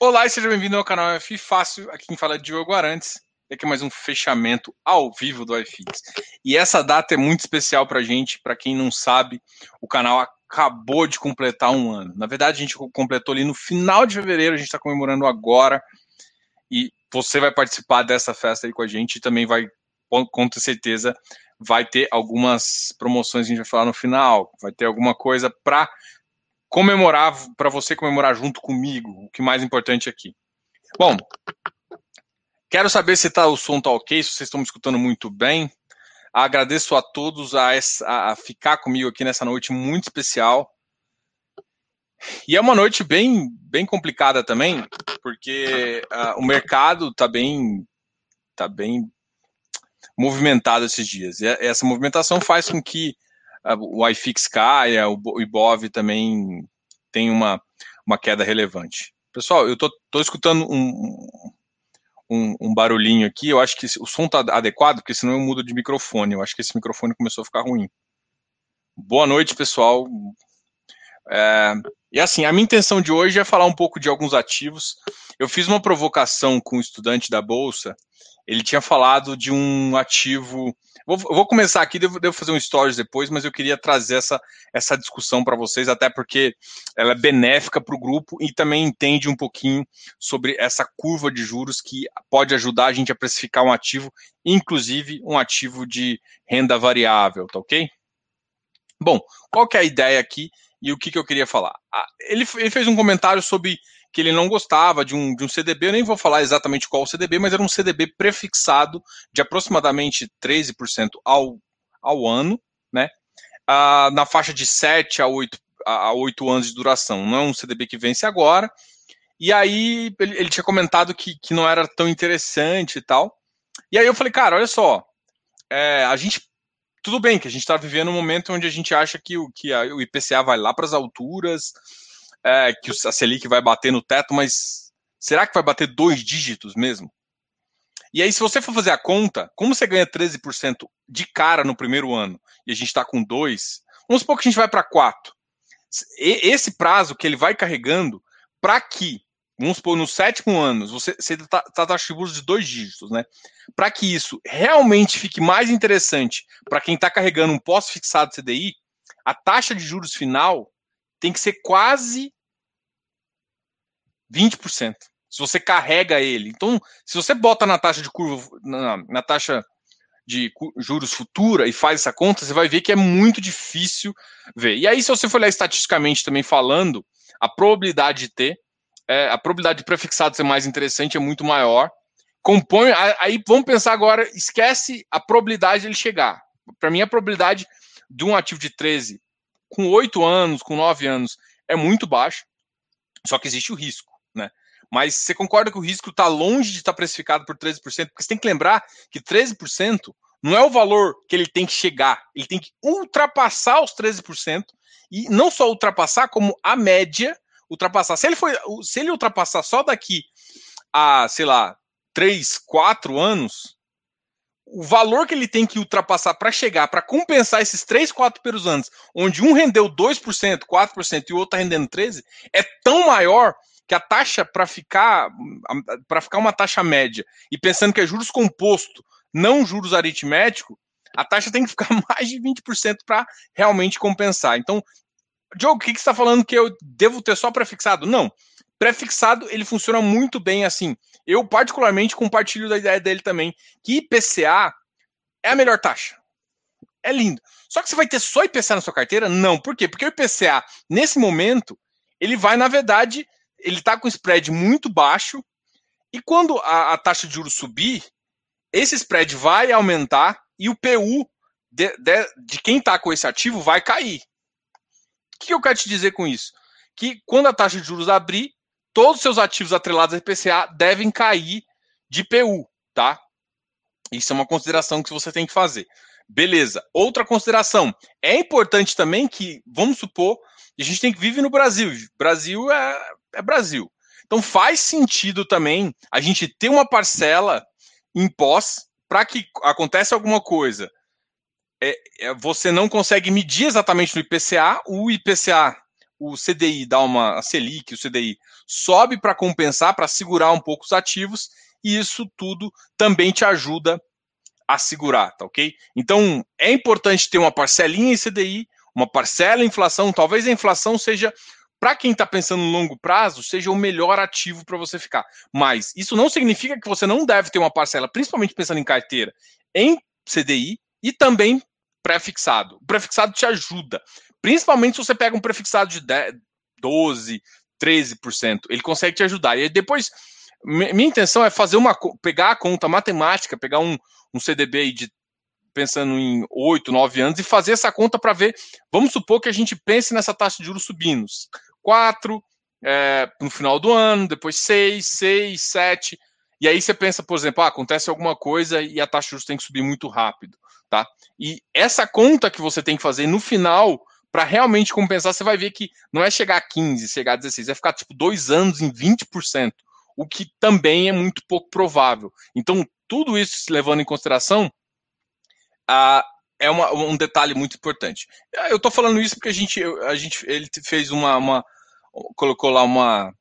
Olá e seja bem-vindo ao canal F Fácil. Aqui quem fala é Diogo Arantes. E aqui é mais um fechamento ao vivo do iFix. E essa data é muito especial para gente. Para quem não sabe, o canal acabou de completar um ano. Na verdade, a gente completou ali no final de fevereiro. A gente está comemorando agora. E você vai participar dessa festa aí com a gente. E também vai, com certeza, vai ter algumas promoções a gente vai falar no final. Vai ter alguma coisa para comemorar, para você comemorar junto comigo, o que mais importante aqui. Bom, quero saber se tá, o som tá ok, se vocês estão me escutando muito bem. Agradeço a todos a, a ficar comigo aqui nessa noite muito especial. E é uma noite bem, bem complicada também, porque uh, o mercado está bem, tá bem movimentado esses dias. E essa movimentação faz com que o iFix caia, o Ibov também tem uma, uma queda relevante. Pessoal, eu tô, tô escutando um, um, um, barulhinho aqui, eu acho que o som tá adequado, porque senão eu mudo de microfone, eu acho que esse microfone começou a ficar ruim. Boa noite, pessoal. É, e assim, a minha intenção de hoje é falar um pouco de alguns ativos. Eu fiz uma provocação com um estudante da Bolsa, ele tinha falado de um ativo Vou, vou começar aqui, devo, devo, fazer um stories depois, mas eu queria trazer essa, essa discussão para vocês, até porque ela é benéfica para o grupo e também entende um pouquinho sobre essa curva de juros que pode ajudar a gente a precificar um ativo, inclusive um ativo de renda variável, tá ok? Bom, qual que é a ideia aqui e o que, que eu queria falar? Ah, ele, ele fez um comentário sobre que ele não gostava de um, de um CDB, eu nem vou falar exatamente qual o CDB, mas era um CDB prefixado de aproximadamente 13% ao, ao ano, né? Ah, na faixa de 7 a 8, a 8 anos de duração. Não é um CDB que vence agora. E aí ele, ele tinha comentado que, que não era tão interessante e tal. E aí eu falei, cara, olha só, é, a gente tudo bem que a gente está vivendo um momento onde a gente acha que o, que a, o IPCA vai lá para as alturas, é, que a Selic vai bater no teto, mas será que vai bater dois dígitos mesmo? E aí, se você for fazer a conta, como você ganha 13% de cara no primeiro ano e a gente está com 2, vamos supor que a gente vai para 4. Esse prazo que ele vai carregando, para que, vamos supor, no sétimo ano, você está tá taxa de juros de dois dígitos, né? Para que isso realmente fique mais interessante para quem está carregando um pós-fixado CDI, a taxa de juros final tem que ser quase 20%. Se você carrega ele. Então, se você bota na taxa de curva, na, na taxa de juros futura e faz essa conta, você vai ver que é muito difícil ver. E aí, se você for olhar estatisticamente também falando, a probabilidade de ter, é, a probabilidade de prefixado ser mais interessante é muito maior. Compõe, aí vamos pensar agora, esquece a probabilidade de ele chegar. Para mim, a probabilidade de um ativo de 13 com 8 anos, com 9 anos, é muito baixa, só que existe o risco. Mas você concorda que o risco está longe de estar tá precificado por 13%? Porque você tem que lembrar que 13% não é o valor que ele tem que chegar, ele tem que ultrapassar os 13%, e não só ultrapassar, como a média ultrapassar. Se ele, foi, se ele ultrapassar só daqui a, sei lá, 3, 4 anos, o valor que ele tem que ultrapassar para chegar, para compensar esses 3, 4 primeiros anos, onde um rendeu 2%, 4% e o outro está rendendo 13%, é tão maior que a taxa para ficar para ficar uma taxa média e pensando que é juros composto, não juros aritmético, a taxa tem que ficar mais de 20% para realmente compensar. Então, Diogo, o que, que você está falando que eu devo ter só prefixado? Não. Prefixado, ele funciona muito bem assim. Eu, particularmente, compartilho da ideia dele também, que IPCA é a melhor taxa. É lindo. Só que você vai ter só IPCA na sua carteira? Não. Por quê? Porque o IPCA, nesse momento, ele vai, na verdade, ele está com spread muito baixo, e quando a, a, taxa de juros subir, esse spread vai aumentar e o PU de, de, de quem está com esse ativo vai cair. O que eu quero te dizer com isso? Que quando a taxa de juros abrir, todos os seus ativos atrelados ao IPCA devem cair de PU, tá? Isso é uma consideração que você tem que fazer. Beleza. Outra consideração. É importante também que, vamos supor, a gente tem que viver no Brasil. Brasil é é Brasil. Então faz sentido também a gente ter uma parcela em pós para que aconteça alguma coisa. É, é, você não consegue medir exatamente no IPCA, o IPCA o CDI dá uma a Selic, o CDI sobe para compensar, para segurar um pouco os ativos, e isso tudo também te ajuda a segurar, tá ok? Então é importante ter uma parcelinha em CDI, uma parcela em inflação, talvez a inflação seja para quem está pensando no longo prazo, seja o melhor ativo para você ficar. Mas isso não significa que você não deve ter uma parcela, principalmente pensando em carteira, em CDI e também pré-fixado. O pré-fixado te ajuda, principalmente se você pega um pré-fixado de 10, 12, 13%, ele consegue te ajudar. E depois, minha intenção é fazer uma pegar a conta matemática, pegar um, um CDB de pensando em 8, 9 anos e fazer essa conta para ver. Vamos supor que a gente pense nessa taxa de juros subindo. 4 é, no final do ano, depois 6, 6, 7. E aí você pensa, por exemplo, ah, acontece alguma coisa e a taxa de juros tem que subir muito rápido. Tá? E essa conta que você tem que fazer no final, para realmente compensar, você vai ver que não é chegar a 15, chegar a 16, é ficar tipo dois anos em 20%, o que também é muito pouco provável. Então, tudo isso levando em consideração, ah, é uma, um detalhe muito importante. Eu estou falando isso porque a gente, a gente ele fez uma, uma colocou lá uma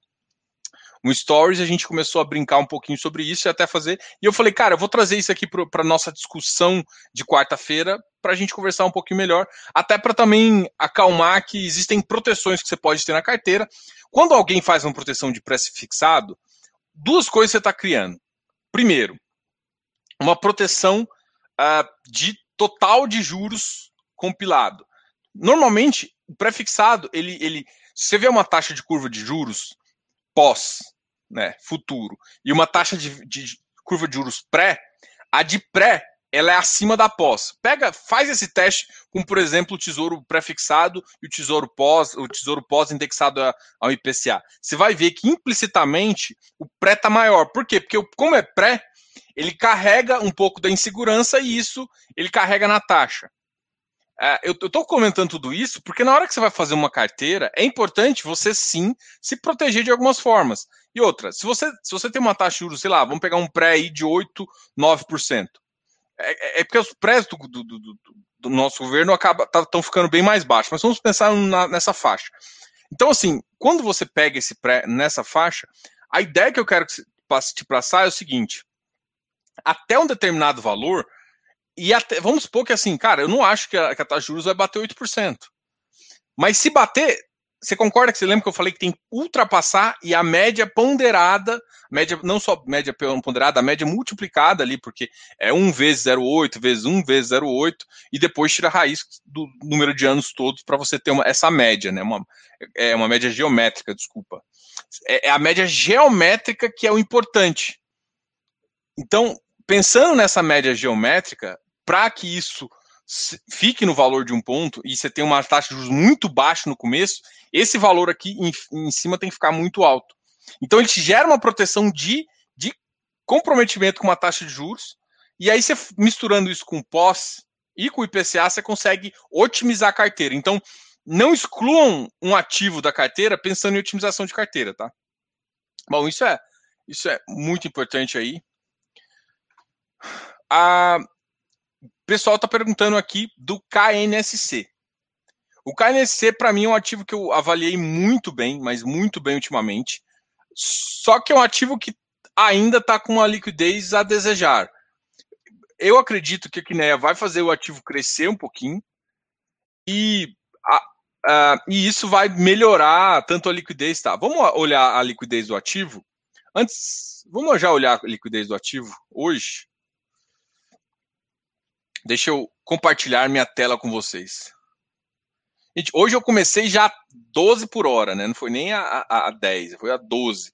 um stories, a gente começou a brincar um pouquinho sobre isso e até fazer. E eu falei, cara, eu vou trazer isso aqui para nossa discussão de quarta-feira para a gente conversar um pouquinho melhor, até para também acalmar que existem proteções que você pode ter na carteira. Quando alguém faz uma proteção de preço fixado, duas coisas você está criando. Primeiro, uma proteção uh, de total de juros compilado. Normalmente, o pré-fixado, ele, ele, se você vê uma taxa de curva de juros pós, né, futuro, e uma taxa de, de curva de juros pré, a de pré ela é acima da pós. Pega, faz esse teste com, por exemplo, o tesouro pré-fixado e o tesouro pós, o tesouro pós indexado ao IPCA. Você vai ver que implicitamente o pré está maior. Por quê? Porque como é pré, ele carrega um pouco da insegurança e isso ele carrega na taxa. É, eu estou comentando tudo isso porque na hora que você vai fazer uma carteira, é importante você sim se proteger de algumas formas. E outra, se você, se você tem uma taxa de juros, sei lá, vamos pegar um pré aí de 8, 9%. É, é, é porque os prés do, do, do, do nosso governo estão tá, ficando bem mais baixos, mas vamos pensar na, nessa faixa. Então, assim, quando você pega esse pré nessa faixa, a ideia que eu quero te passar é o seguinte: até um determinado valor, e até, vamos supor que assim, cara, eu não acho que a, que a taxa de juros vai bater 8%. Mas se bater, você concorda que você lembra que eu falei que tem que ultrapassar e a média ponderada, média não só média ponderada, a média multiplicada ali, porque é 1 vezes 0,8 vezes 1 vezes 0,8 e depois tira a raiz do número de anos todos para você ter uma, essa média, né? Uma, é uma média geométrica, desculpa. É, é a média geométrica que é o importante. Então, pensando nessa média geométrica, para que isso fique no valor de um ponto e você tem uma taxa de juros muito baixa no começo, esse valor aqui em, em cima tem que ficar muito alto. Então ele te gera uma proteção de, de comprometimento com uma taxa de juros, e aí você misturando isso com pós e com o IPCA, você consegue otimizar a carteira. Então, não excluam um ativo da carteira pensando em otimização de carteira, tá? Bom, isso é isso é muito importante aí. A, o pessoal está perguntando aqui do KNSC. O KNSC, para mim, é um ativo que eu avaliei muito bem, mas muito bem ultimamente. Só que é um ativo que ainda está com uma liquidez a desejar. Eu acredito que a Kinea vai fazer o ativo crescer um pouquinho e, a, a, e isso vai melhorar tanto a liquidez. Tá? Vamos olhar a liquidez do ativo? Antes, vamos já olhar a liquidez do ativo hoje. Deixa eu compartilhar minha tela com vocês. Gente, hoje eu comecei já 12 por hora, né? Não foi nem a, a, a 10, foi a 12.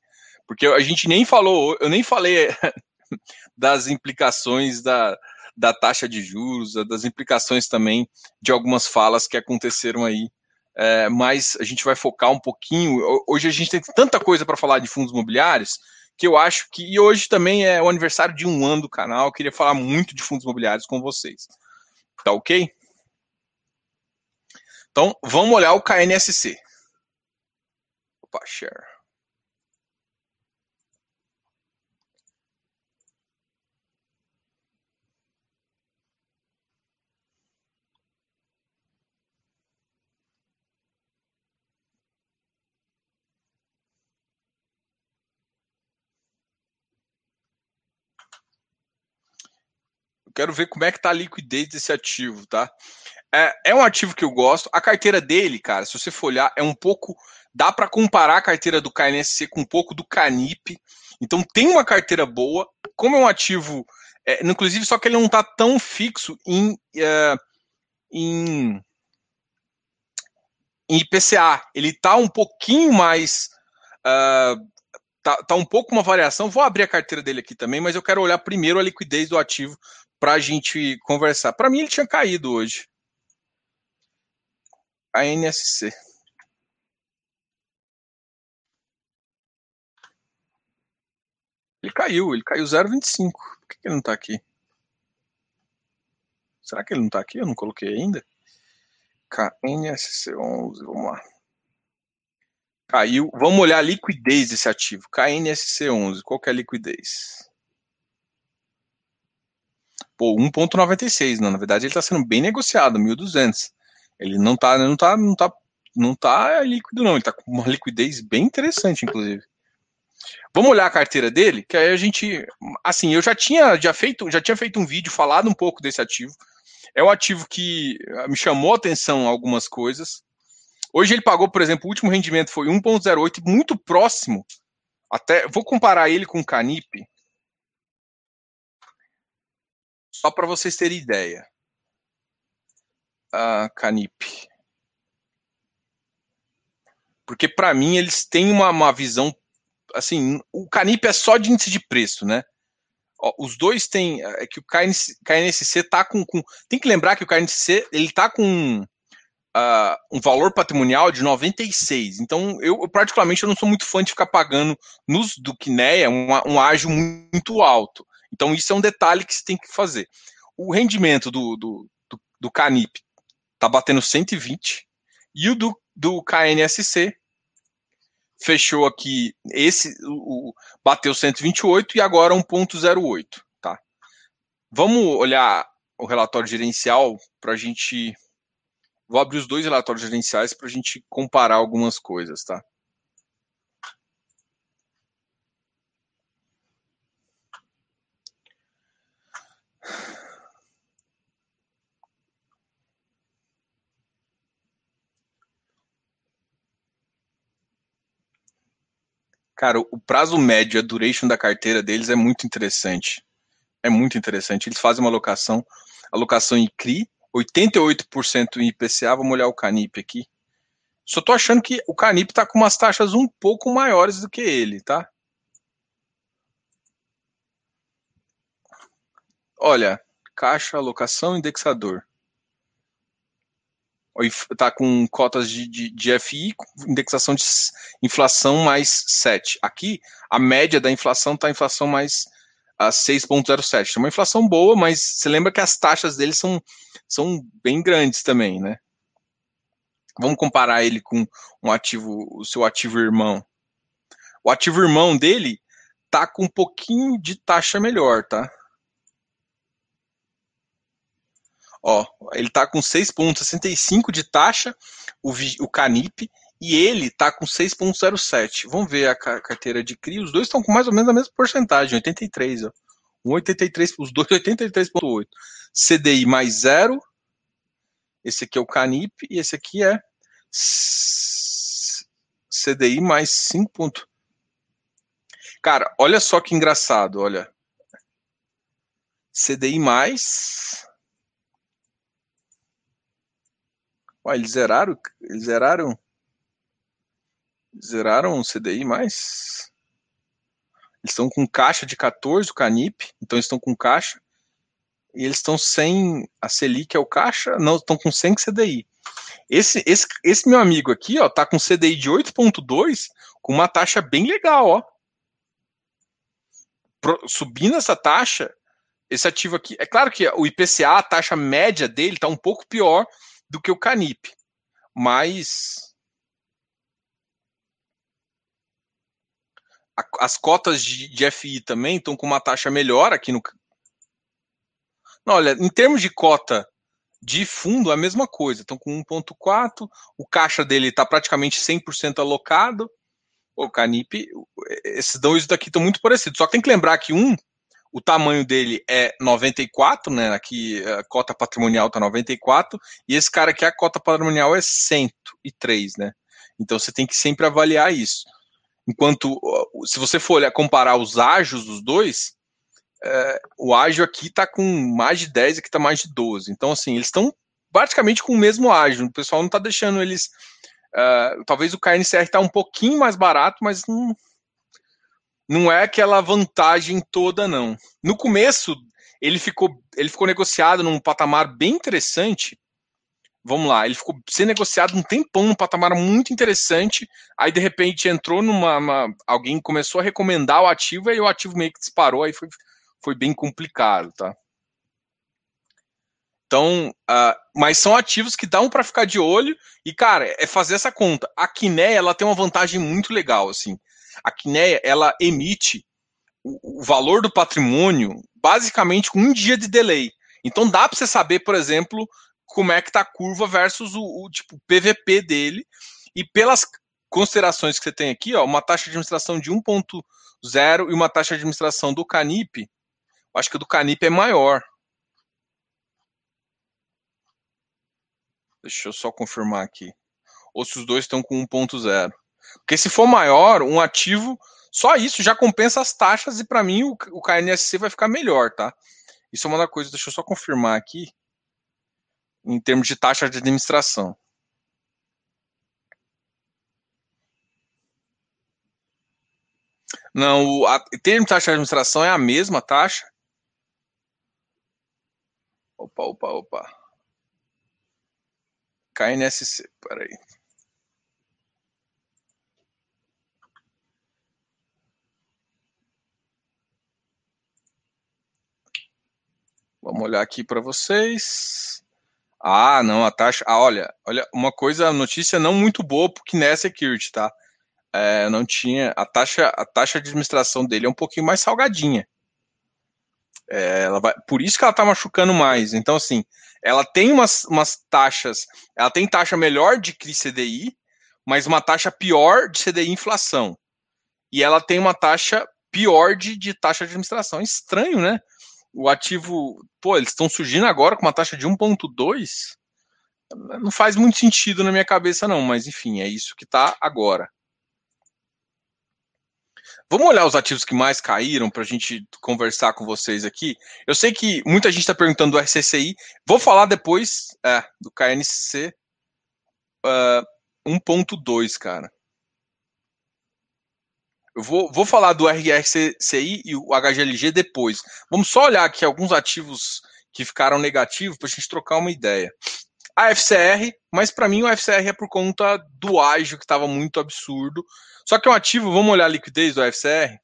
Porque a gente nem falou, eu nem falei das implicações da, da taxa de juros, das implicações também de algumas falas que aconteceram aí. É, mas a gente vai focar um pouquinho. Hoje a gente tem tanta coisa para falar de fundos imobiliários que eu acho que. E hoje também é o aniversário de um ano do canal. Eu queria falar muito de fundos imobiliários com vocês. Tá ok? Então, vamos olhar o KNSC. Opa, share. Quero ver como é que tá a liquidez desse ativo, tá? É, é um ativo que eu gosto. A carteira dele, cara, se você for olhar, é um pouco. Dá para comparar a carteira do KNSC com um pouco do Canip. Então tem uma carteira boa. Como é um ativo. É, inclusive, só que ele não está tão fixo em, é, em, em IPCA. Ele está um pouquinho mais. Uh, tá, tá um pouco uma variação. Vou abrir a carteira dele aqui também, mas eu quero olhar primeiro a liquidez do ativo para a gente conversar. Para mim, ele tinha caído hoje a NSC Ele caiu, ele caiu 0,25. Por que, ele não está aqui? Será que ele não está aqui? Eu não coloquei ainda. KNSC11, vamos lá. Caiu. Vamos olhar a liquidez desse ativo. KNSC11, qual que é a liquidez? Pô, 1,96. Não, na verdade, ele está sendo bem negociado, 1.200. Ele não tá, não tá, não tá, não tá líquido não, ele tá com uma liquidez bem interessante, inclusive. Vamos olhar a carteira dele, que aí a gente, assim, eu já tinha já feito, já tinha feito um vídeo falado um pouco desse ativo. É um ativo que ah, me chamou a atenção algumas coisas. Hoje ele pagou, por exemplo, o último rendimento foi 1.08, muito próximo. Até vou comparar ele com o Canip. Só para vocês terem ideia a Canip? Porque para mim eles têm uma, uma visão assim, o Canip é só de índice de preço, né? Ó, os dois têm é que o KNC, KNSC tá com, com, tem que lembrar que o KNSC ele tá com uh, um valor patrimonial de 96. Então eu, eu particularmente eu não sou muito fã de ficar pagando nos do Kinea um, um ágio muito alto. Então isso é um detalhe que se tem que fazer. O rendimento do, do, do, do Canip tá batendo 120. E o do, do KNSC fechou aqui, esse o, bateu 128 e agora 1.08, tá? Vamos olhar o relatório gerencial para a gente. Vou abrir os dois relatórios gerenciais para a gente comparar algumas coisas, tá? Cara, o prazo médio, a duration da carteira deles é muito interessante. É muito interessante. Eles fazem uma alocação, alocação em CRI, 88% em IPCA. Vamos olhar o Canip aqui. Só tô achando que o Canip tá com umas taxas um pouco maiores do que ele, tá? Olha, caixa, alocação, indexador está com cotas de, de, de, FI, indexação de inflação mais 7. Aqui, a média da inflação está inflação mais a 6,07. É uma inflação boa, mas você lembra que as taxas deles são, são bem grandes também, né? Vamos comparar ele com um ativo, o seu ativo irmão. O ativo irmão dele tá com um pouquinho de taxa melhor, tá? Ó, ele está com 6,65 de taxa, o, o Canip, e ele está com 6,07. Vamos ver a carteira de CRI, os dois estão com mais ou menos a mesma porcentagem, 83, ó. 1,83, os dois 83,8. CDI mais zero. Esse aqui é o Canip e esse aqui é CDI mais 5 pontos. Cara, olha só que engraçado, olha. CDI mais Eles zeraram, eles zeraram, zeraram o CDI mais. Eles estão com caixa de 14, o Canip, então eles estão com caixa. E eles estão sem a Selic é o caixa, não, estão com 100 CDI. Esse, esse, esse meu amigo aqui, ó, tá com CDI de 8.2, com uma taxa bem legal, ó. Pro, subindo essa taxa, esse ativo aqui, é claro que o IPCA, a taxa média dele tá um pouco pior do que o Canip. Mas as cotas de, de FI também estão com uma taxa melhor aqui no. Não, olha, em termos de cota de fundo, é a mesma coisa. Estão com 1,4, o caixa dele está praticamente 100% alocado. O Canip, esses dois daqui estão muito parecidos. Só que tem que lembrar que um, o tamanho dele é 94, né? Aqui a cota patrimonial tá 94, e esse cara aqui a cota patrimonial é 103, né? Então você tem que sempre avaliar isso. Enquanto, se você for olhar, comparar os ágios dos dois, é, o ágio aqui está com mais de 10, aqui está mais de 12. Então, assim, eles estão praticamente com o mesmo ágio. O pessoal não está deixando eles. Uh, talvez o KNCR está um pouquinho mais barato, mas não, não é aquela vantagem toda, não. No começo, ele ficou, ele ficou negociado num patamar bem interessante, vamos lá, ele ficou sendo negociado um tempão num patamar muito interessante, aí de repente entrou numa, uma, alguém começou a recomendar o ativo e o ativo meio que disparou, aí foi, foi bem complicado, tá? Então, uh, mas são ativos que dão para ficar de olho e, cara, é fazer essa conta. A Quiné, ela tem uma vantagem muito legal, assim. A Quiné, ela emite o, o valor do patrimônio basicamente com um dia de delay. Então dá para você saber, por exemplo, como é que está a curva versus o, o tipo PVP dele. E pelas considerações que você tem aqui, ó, uma taxa de administração de 1.0 e uma taxa de administração do Canip, acho que o do Canip é maior. Deixa eu só confirmar aqui. Ou se os dois estão com 1.0. Porque se for maior, um ativo, só isso já compensa as taxas e para mim o, o KNSC vai ficar melhor, tá? Isso é uma coisa, deixa eu só confirmar aqui em termos de taxa de administração. Não, o a, de taxa de administração é a mesma taxa. Opa, opa, opa. KNSC, peraí. Vamos olhar aqui para vocês. Ah, não, a taxa. Ah, olha, olha, uma coisa, notícia não muito boa pro Kinect Security, tá? É, não tinha. A taxa, a taxa de administração dele é um pouquinho mais salgadinha. É, ela vai, por isso que ela tá machucando mais. Então, assim, ela tem umas, umas taxas. Ela tem taxa melhor de CDI, mas uma taxa pior de CDI inflação. E ela tem uma taxa pior de, de taxa de administração. Estranho, né? O ativo, pô, eles estão surgindo agora com uma taxa de 1,2. Não faz muito sentido na minha cabeça, não, mas enfim, é isso que está agora. Vamos olhar os ativos que mais caíram para a gente conversar com vocês aqui. Eu sei que muita gente está perguntando do RCCI. Vou falar depois é, do KNC uh, 1.2, cara. Eu vou, vou falar do RRCI e o HGLG depois. Vamos só olhar aqui alguns ativos que ficaram negativos para a gente trocar uma ideia. A FCR, mas para mim o FCR é por conta do ágio que estava muito absurdo. Só que é um ativo, vamos olhar a liquidez do FCR?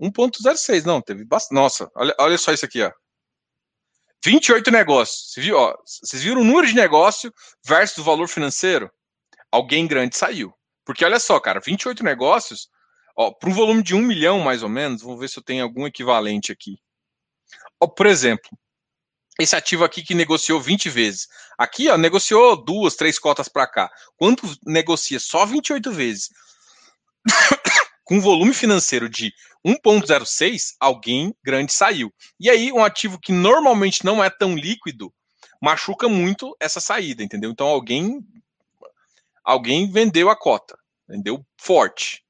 1.06, não, teve bastante. Nossa, olha, olha só isso aqui, ó. 28 negócios. Viu, vocês viram o número de negócio versus o valor financeiro? Alguém grande saiu. Porque olha só, cara, 28 negócios para um volume de um milhão, mais ou menos, vamos ver se eu tenho algum equivalente aqui. Ó, por exemplo, esse ativo aqui que negociou 20 vezes. Aqui, ó, negociou duas, três cotas para cá. Quanto negocia só 28 vezes? Com volume financeiro de 1,06, alguém grande saiu. E aí, um ativo que normalmente não é tão líquido machuca muito essa saída, entendeu? Então, alguém alguém vendeu a cota, vendeu forte.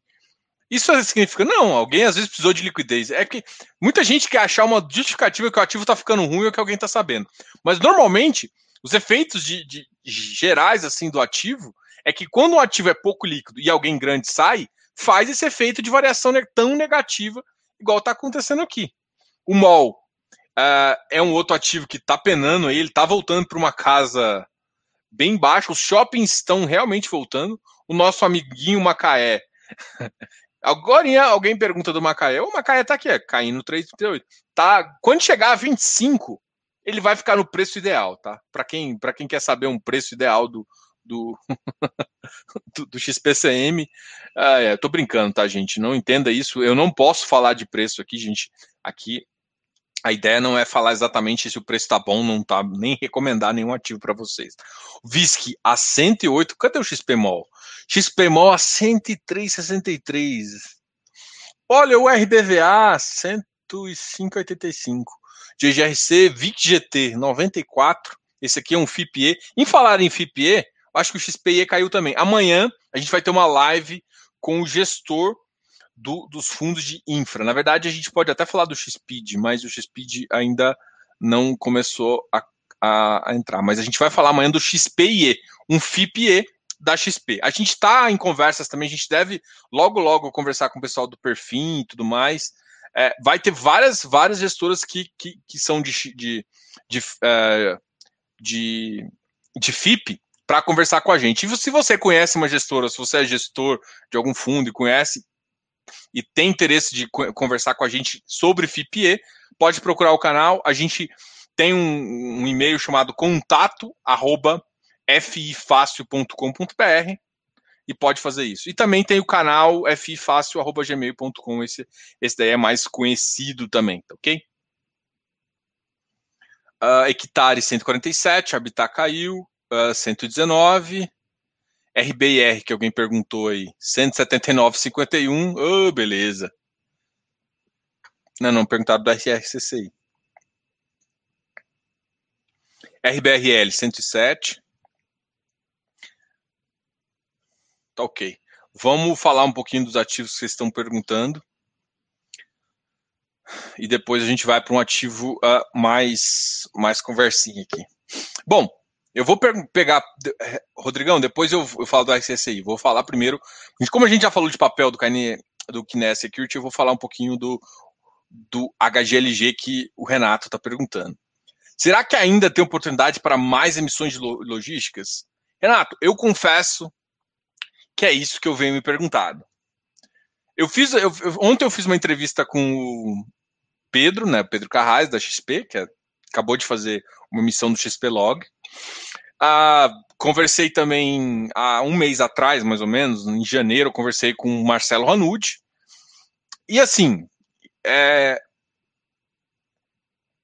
Isso significa, não, alguém às vezes precisou de liquidez. É que muita gente quer achar uma justificativa que o ativo está ficando ruim ou que alguém está sabendo. Mas normalmente, os efeitos de, de, gerais assim do ativo é que quando o ativo é pouco líquido e alguém grande sai, faz esse efeito de variação tão negativa, igual está acontecendo aqui. O MOL uh, é um outro ativo que está penando aí, ele está voltando para uma casa bem baixa, os shoppings estão realmente voltando. O nosso amiguinho Macaé Agora alguém pergunta do Macaé. O Macaé tá aqui, é, caindo 3,38. Tá, quando chegar a 25, ele vai ficar no preço ideal, tá? Para quem, quem quer saber um preço ideal do, do, do, do, XPCM. Ah, é, tô brincando, tá, gente? Não entenda isso. Eu não posso falar de preço aqui, gente. Aqui a ideia não é falar exatamente se o preço está bom, não tá nem recomendar nenhum ativo para vocês. VISC a 108, cadê o XPMOL? XPMOL a 103,63. Olha o RBVA 100, 8 e 5,85. GGRC VIC-GT 94. Esse aqui é um FIPE. Em falar em FIPE, acho que o XPE caiu também. Amanhã a gente vai ter uma live com o gestor do, dos fundos de infra. Na verdade, a gente pode até falar do XPID, mas o XPID ainda não começou a, a, a entrar. Mas a gente vai falar amanhã do XPIE, um FIPE da XP. A gente está em conversas também, a gente deve logo, logo conversar com o pessoal do Perfim e tudo mais. É, vai ter várias, várias gestoras que, que, que são de, de, de, é, de, de FIP para conversar com a gente. E se você conhece uma gestora, se você é gestor de algum fundo e conhece e tem interesse de conversar com a gente sobre FIPE, pode procurar o canal. A gente tem um, um e-mail chamado contato arroba e pode fazer isso. E também tem o canal fifácil.gmail.com, esse, esse daí é mais conhecido também, tá ok? Uh, hectare 147, Habitat caiu, uh, ah, 119, RBR, que alguém perguntou aí, 179,51, oh, beleza. Não, não, perguntaram do RRCCI. RBRL 107, Tá ok. Vamos falar um pouquinho dos ativos que vocês estão perguntando. E depois a gente vai para um ativo uh, mais, mais conversinha aqui. Bom, eu vou pegar. Rodrigão, depois eu, eu falo do RCSI. Vou falar primeiro. Como a gente já falou de papel do, Kine, do Kines Security, eu vou falar um pouquinho do, do HGLG que o Renato está perguntando. Será que ainda tem oportunidade para mais emissões logísticas? Renato, eu confesso que é isso que eu venho me perguntado. Eu fiz, eu, ontem eu fiz uma entrevista com o Pedro, né, Pedro Carrais, da XP, que é, acabou de fazer uma missão do XP Log. Ah, conversei também há um mês atrás, mais ou menos, em janeiro, conversei com o Marcelo Ranucci. E assim, é...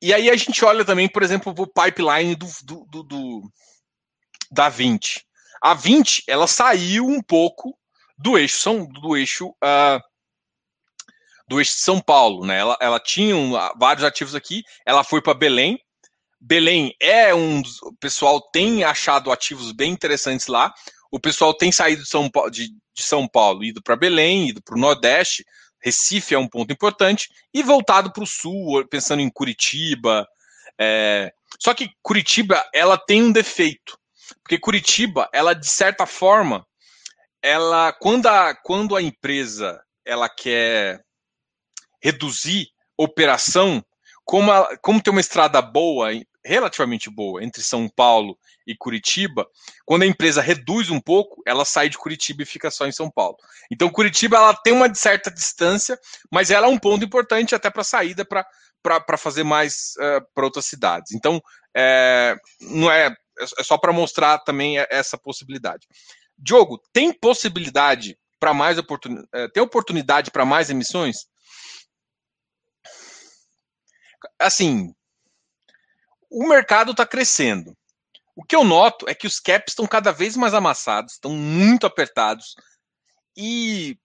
e aí a gente olha também, por exemplo, o pipeline do, do, do, do da 20. A 20 ela saiu um pouco do eixo São, do eixo uh, do eixo de São Paulo, né? Ela, ela tinha um, vários ativos aqui, ela foi para Belém. Belém é um o pessoal tem achado ativos bem interessantes lá. O pessoal tem saído de São Paulo, de, de São Paulo ido para Belém, ido para o Nordeste. Recife é um ponto importante e voltado para o Sul, pensando em Curitiba. É... Só que Curitiba ela tem um defeito. Porque Curitiba, ela de certa forma, ela quando a, quando a empresa ela quer reduzir operação, como, a, como tem uma estrada boa, relativamente boa, entre São Paulo e Curitiba, quando a empresa reduz um pouco, ela sai de Curitiba e fica só em São Paulo. Então, Curitiba ela tem uma certa distância, mas ela é um ponto importante até para saída para fazer mais uh, eh, para outras cidades. Então, é, não é é, é só para mostrar também essa possibilidade. Diogo, tem possibilidade para mais oportunidade? É, tem oportunidade para mais emissões? Assim, o mercado está crescendo. O que eu noto é que os caps estão cada vez mais amassados, estão muito apertados e,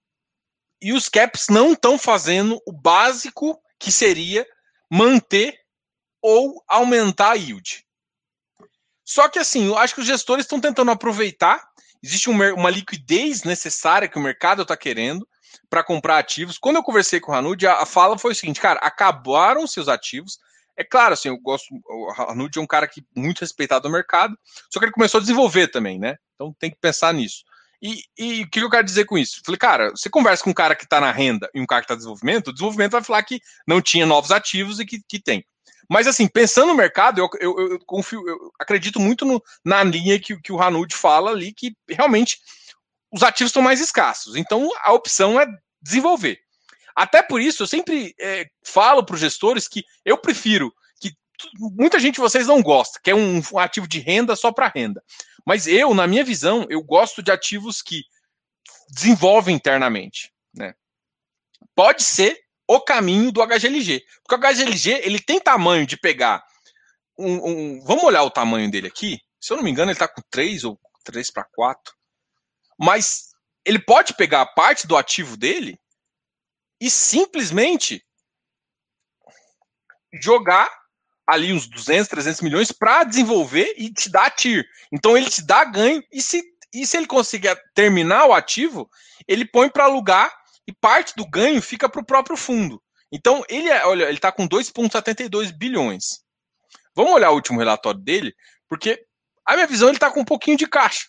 e os caps não estão fazendo o básico que seria manter ou aumentar a yield. Só que assim, eu acho que os gestores estão tentando aproveitar. Existe uma, liquidez necessária que o mercado está querendo para comprar ativos. Quando eu conversei com o Hanud, a fala foi o seguinte, cara, acabaram seus ativos. É claro, assim, eu gosto. O Hanud é um cara que muito respeitado no mercado, só que ele começou a desenvolver também, né? Então tem que pensar nisso. E, e o que eu quero dizer com isso? Falei, cara, você conversa com um cara que está na renda e um cara que está em desenvolvimento, o desenvolvimento vai falar que não tinha novos ativos e que, que tem. Mas assim, pensando no mercado, eu, eu, eu confio, eu acredito muito no, na linha que, que o Hanud fala ali, que realmente os ativos estão mais escassos. Então a opção é desenvolver. Até por isso, eu sempre é, falo para os gestores que eu prefiro que muita gente de vocês não gosta, que é um, um ativo de renda só para renda. Mas eu, na minha visão, eu gosto de ativos que desenvolvem internamente. Né? Pode ser o caminho do HGLG. Porque o HGLG ele tem tamanho de pegar um, um, Vamos olhar o tamanho dele aqui. Se eu não me engano, ele está com 3 ou 3 para 4. Mas ele pode pegar parte do ativo dele e simplesmente jogar ali uns 200, 300 milhões para desenvolver e te dar TIR. Então ele te dá ganho e se, e se ele conseguir terminar o ativo, ele põe para alugar e parte do ganho fica para o próprio fundo. Então ele é, olha, ele está com 2,72 bilhões. Vamos olhar o último relatório dele, porque a minha visão ele está com um pouquinho de caixa.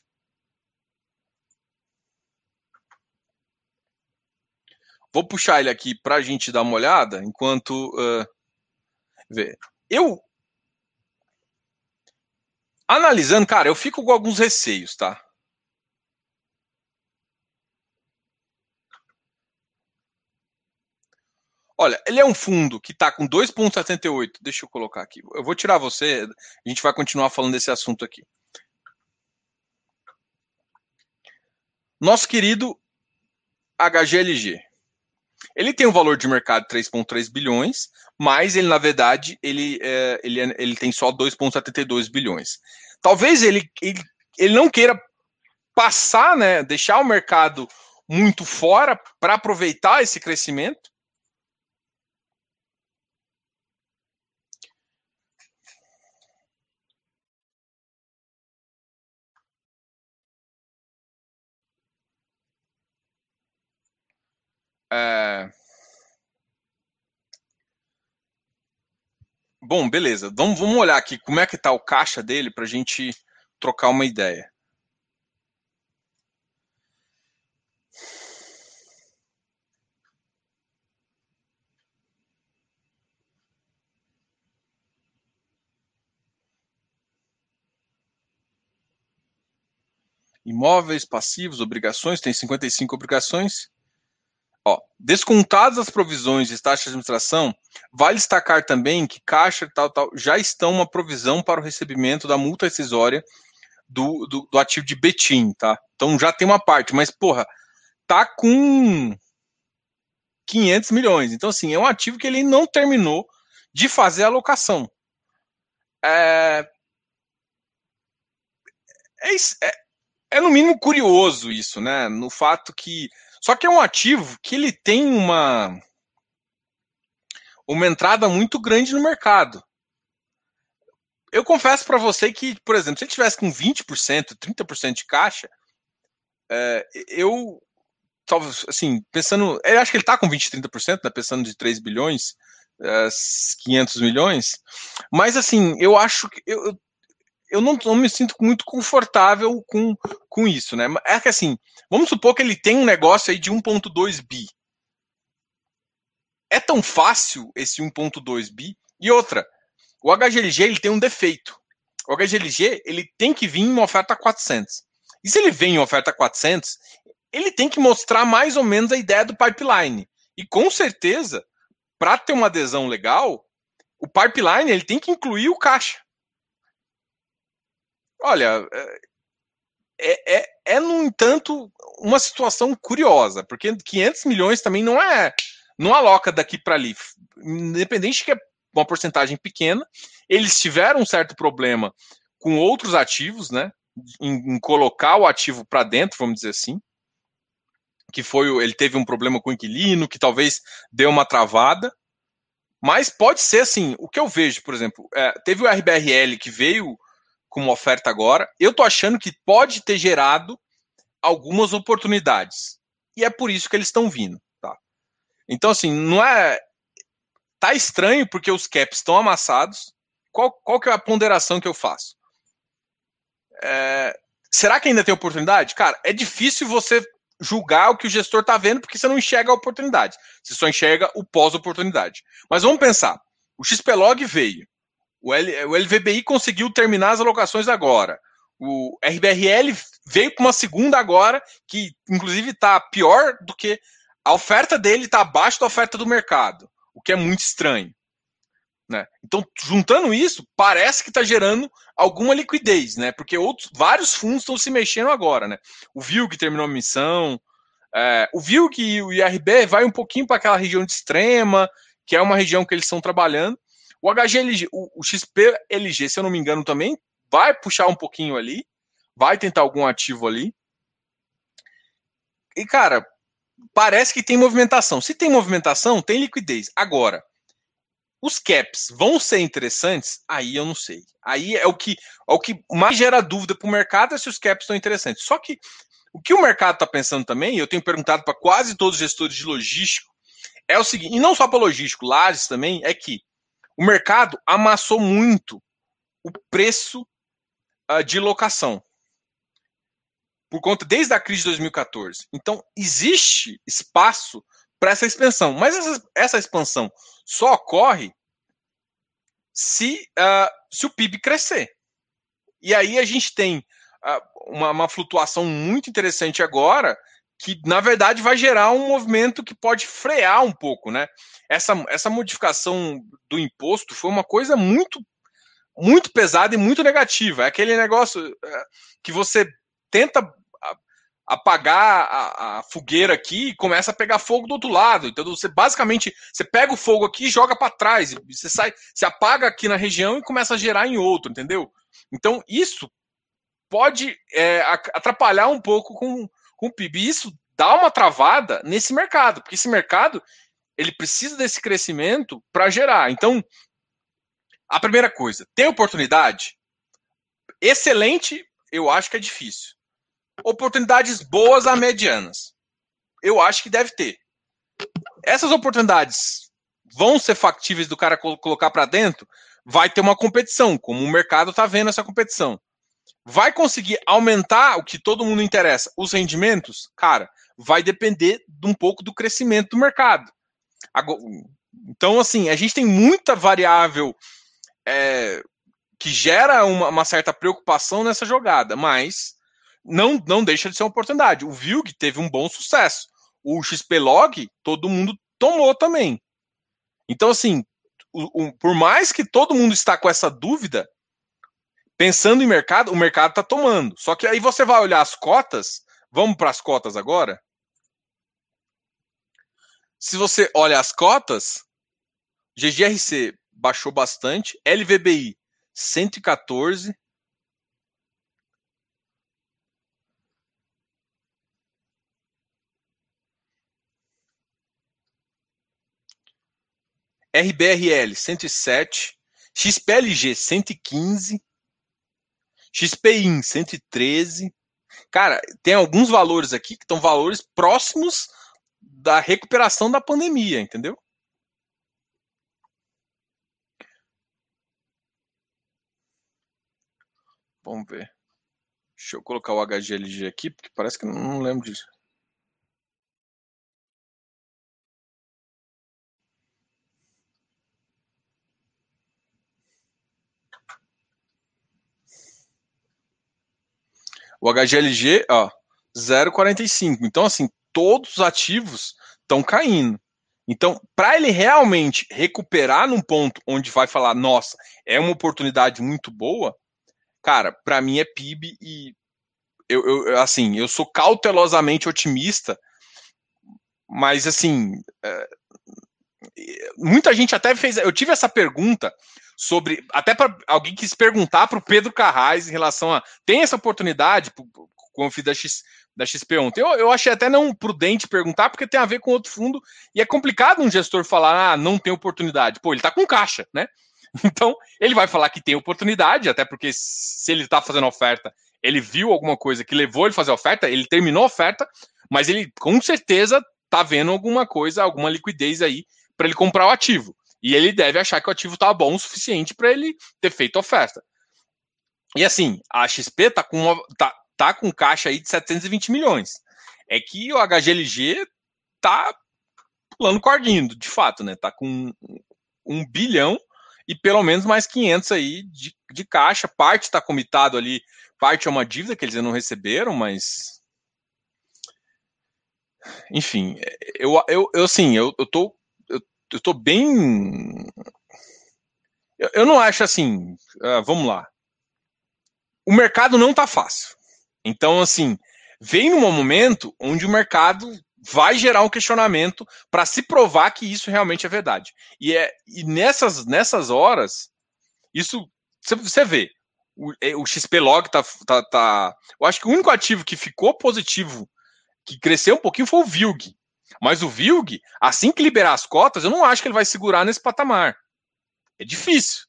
Vou puxar ele aqui para a gente dar uma olhada, enquanto uh, vê. Eu analisando, cara, eu fico com alguns receios, tá? Olha, ele é um fundo que está com 2,78. Deixa eu colocar aqui. Eu vou tirar você, a gente vai continuar falando desse assunto aqui. Nosso querido HGLG. Ele tem um valor de mercado de 3,3 bilhões, mas ele, na verdade, ele, é, ele, ele tem só 2,72 bilhões. Talvez ele, ele, ele não queira passar, né, deixar o mercado muito fora para aproveitar esse crescimento. É... Bom, beleza. Vamos, olhar aqui como é que está o caixa dele para a gente trocar uma ideia. Imóveis, passivos, obrigações, tem 55 obrigações. Ó, descontadas as provisões de taxa de administração, vale destacar também que Caixa tal, tal, já estão uma provisão para o recebimento da multa rescisória do, do, do, ativo de Betim, tá? Então já tem uma parte, mas, porra, tá com 500 milhões. Então, assim, é um ativo que ele não terminou de fazer a alocação. É, é, é, é no mínimo curioso isso, né? No fato que só que é um ativo que ele tem uma uma entrada muito grande no mercado. Eu confesso para você que, por exemplo, se ele tivesse com 20%, 30% de caixa, é, eu assim, pensando, eu acho que ele está com 20, 30%, né, pensando de 3 bilhões, é, 500 milhões, mas assim, eu acho que eu, eu não, não, me sinto muito confortável com, com isso, né? É que assim, vamos supor que ele tem um negócio aí de 1.2 bi. É tão fácil esse 1.2 bi? E outra, o HGLG ele tem um defeito. O HGLG ele tem que vir em uma oferta 400. E se ele vem em oferta 400, ele tem que mostrar mais ou menos a ideia do pipeline. E com certeza, para ter uma adesão legal, o pipeline ele tem que incluir o caixa. Olha, é, é, é, no entanto, uma situação curiosa, porque 500 milhões também não é. Não aloca daqui para ali. Independente que é uma porcentagem pequena, eles tiveram um certo problema com outros ativos, né? Em, em colocar o ativo para dentro, vamos dizer assim. Que foi. Ele teve um problema com o inquilino, que talvez deu uma travada. Mas pode ser assim, o que eu vejo, por exemplo, é, teve o RBRL que veio com uma oferta agora. Eu tô achando que pode ter gerado algumas oportunidades. E é por isso que eles estão vindo, tá? Então, assim, não é. Tá estranho porque os caps estão amassados. Qual, qual que é a ponderação que eu faço? É... Será que ainda tem oportunidade? Cara, é difícil você julgar o que o gestor está vendo porque você não enxerga a oportunidade. Você só enxerga o pós-oportunidade. Mas vamos pensar. O XPlog veio. O, L, o LVBI conseguiu terminar as alocações agora. O RBRL veio com uma segunda agora, que inclusive está pior do que a oferta dele está abaixo da oferta do mercado, o que é muito estranho. Né? Então, juntando isso, parece que está gerando alguma liquidez, né? Porque outros, vários fundos estão se mexendo agora, né? O VILG terminou a missão, é, o VILG e o IRB vai um pouquinho para aquela região de extrema, que é uma região que eles estão trabalhando, o HGLG, o, o XPLG, se eu não me engano, também vai puxar um pouquinho ali, vai tentar algum ativo ali. E, cara, parece que tem movimentação. Se tem movimentação, tem liquidez. Agora, Os caps vão ser interessantes? Aí eu não sei. Aí é o que, é o que mais gera dúvida para o mercado é se os caps estão interessantes. Só que o que o mercado está pensando também, eu tenho perguntado para quase todos os gestores de logístico, é o seguinte, e não só para logístico, lajes também, é que o mercado amassou muito o preço uh, de locação. Por conta, desde a crise de 2014. Então, existe espaço para essa expansão. Mas essa, essa, expansão só ocorre se, uh, se o PIB crescer. E aí a gente tem uma, uma flutuação muito interessante agora, que na verdade vai gerar um movimento que pode frear um pouco, né? Essa, essa modificação do imposto foi uma coisa muito muito pesada e muito negativa. É aquele negócio é, que você tenta apagar a, a, fogueira aqui e começa a pegar fogo do outro lado. Então você basicamente você pega o fogo aqui e joga para trás. Você sai, se apaga aqui na região e começa a gerar em outro, entendeu? Então isso pode é, atrapalhar um pouco com, com o PIB. Isso dá uma travada nesse mercado, porque esse mercado ele precisa desse crescimento para gerar. Então, a primeira coisa, tem oportunidade? Excelente, eu acho que é difícil. Oportunidades boas a medianas. Eu acho que deve ter. Essas oportunidades vão ser factíveis do cara colocar para dentro? Vai ter uma competição, como o mercado está vendo essa competição. Vai conseguir aumentar o que todo mundo interessa, os rendimentos? Cara, vai depender de um pouco do crescimento do mercado. Então, assim, a gente tem muita variável é, que gera uma, uma, certa preocupação nessa jogada, mas não, não deixa de ser uma oportunidade. O Vilg teve um bom sucesso. O XP-Log, todo mundo tomou também. Então, assim, o, o, por mais que todo mundo está com essa dúvida, pensando em mercado, o mercado está tomando. Só que aí você vai olhar as cotas. Vamos para as cotas agora? Se você olha as cotas, GGRC baixou bastante, LVBI 114, RBRL 107, XPLG 115, XPIN 113. Cara, tem alguns valores aqui que estão valores próximos da recuperação da pandemia, entendeu? Vamos ver. Deixa eu colocar o HGLG aqui, porque parece que não, não lembro disso. O HGLG, ó, 0,45. Então, assim, todos os ativos estão caindo. Então, para ele realmente recuperar num ponto onde vai falar, nossa, é uma oportunidade muito boa, cara, para mim é PIB e eu, eu, assim, eu sou cautelosamente otimista, mas assim, é, muita gente até fez, eu tive essa pergunta sobre. Até para alguém quis perguntar para o Pedro Carrais em relação a. Tem essa oportunidade, como eu fiz da, X, da XP ontem? Eu, eu achei até não prudente perguntar, porque tem a ver com outro fundo, e é complicado um gestor falar, ah, não tem oportunidade. Pô, ele está com caixa, né? Então, ele vai falar que tem oportunidade, até porque se ele está fazendo oferta, ele viu alguma coisa que levou ele a fazer oferta, ele terminou a oferta, mas ele com certeza está vendo alguma coisa, alguma liquidez aí para ele comprar o ativo. E ele deve achar que o ativo está bom o suficiente para ele ter feito oferta. E assim, a XP tá com, tá, tá com caixa aí de 720 milhões. É que o HGLG tá pulando cordinho, de fato, né? Tá com um bilhão e pelo menos mais 500 aí de, de caixa. Parte está comitado ali, parte é uma dívida que eles não receberam, mas. Enfim, eu, eu, eu assim, eu, eu tô eu tô bem. Eu, eu não acho assim. Uh, vamos lá. O mercado não tá fácil. Então, assim, vem num momento onde o mercado vai gerar um questionamento para se provar que isso realmente é verdade. E, é, e nessas, nessas horas, isso você vê. O, é, o XP Log tá, tá, tá. Eu acho que o único ativo que ficou positivo, que cresceu um pouquinho, foi o VILG. Mas o Vilg, assim que liberar as cotas, eu não acho que ele vai segurar nesse patamar. É difícil.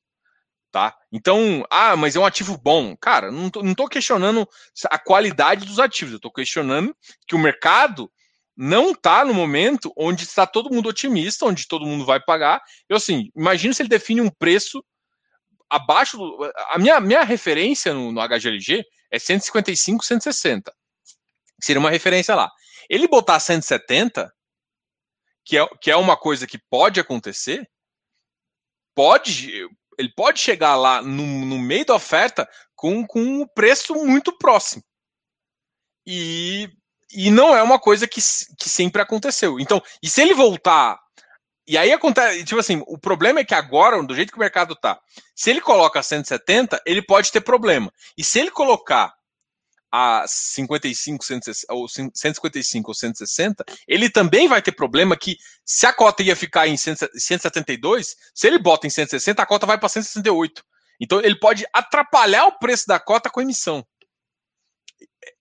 Tá? Então, ah, mas é um ativo bom. Cara, não tô, não tô questionando a qualidade dos ativos, eu estou questionando que o mercado não está no momento onde está todo mundo otimista, onde todo mundo vai pagar. Eu assim, imagino se ele define um preço abaixo a minha, minha referência no, no HGLG é 155, 160. Seria uma referência lá. Ele botar 170, que é, que é uma coisa que pode acontecer, pode ele pode chegar lá no, no meio da oferta com, com um preço muito próximo. E, e não é uma coisa que, que sempre aconteceu. Então, e se ele voltar. E aí acontece, tipo assim, o problema é que agora, do jeito que o mercado tá, se ele coloca 170, ele pode ter problema. E se ele colocar a 55, 160, ou 155 ou 160, ele também vai ter problema que se a cota ia ficar em 172, se ele bota em 160, a cota vai para 168. Então ele pode atrapalhar o preço da cota com a emissão.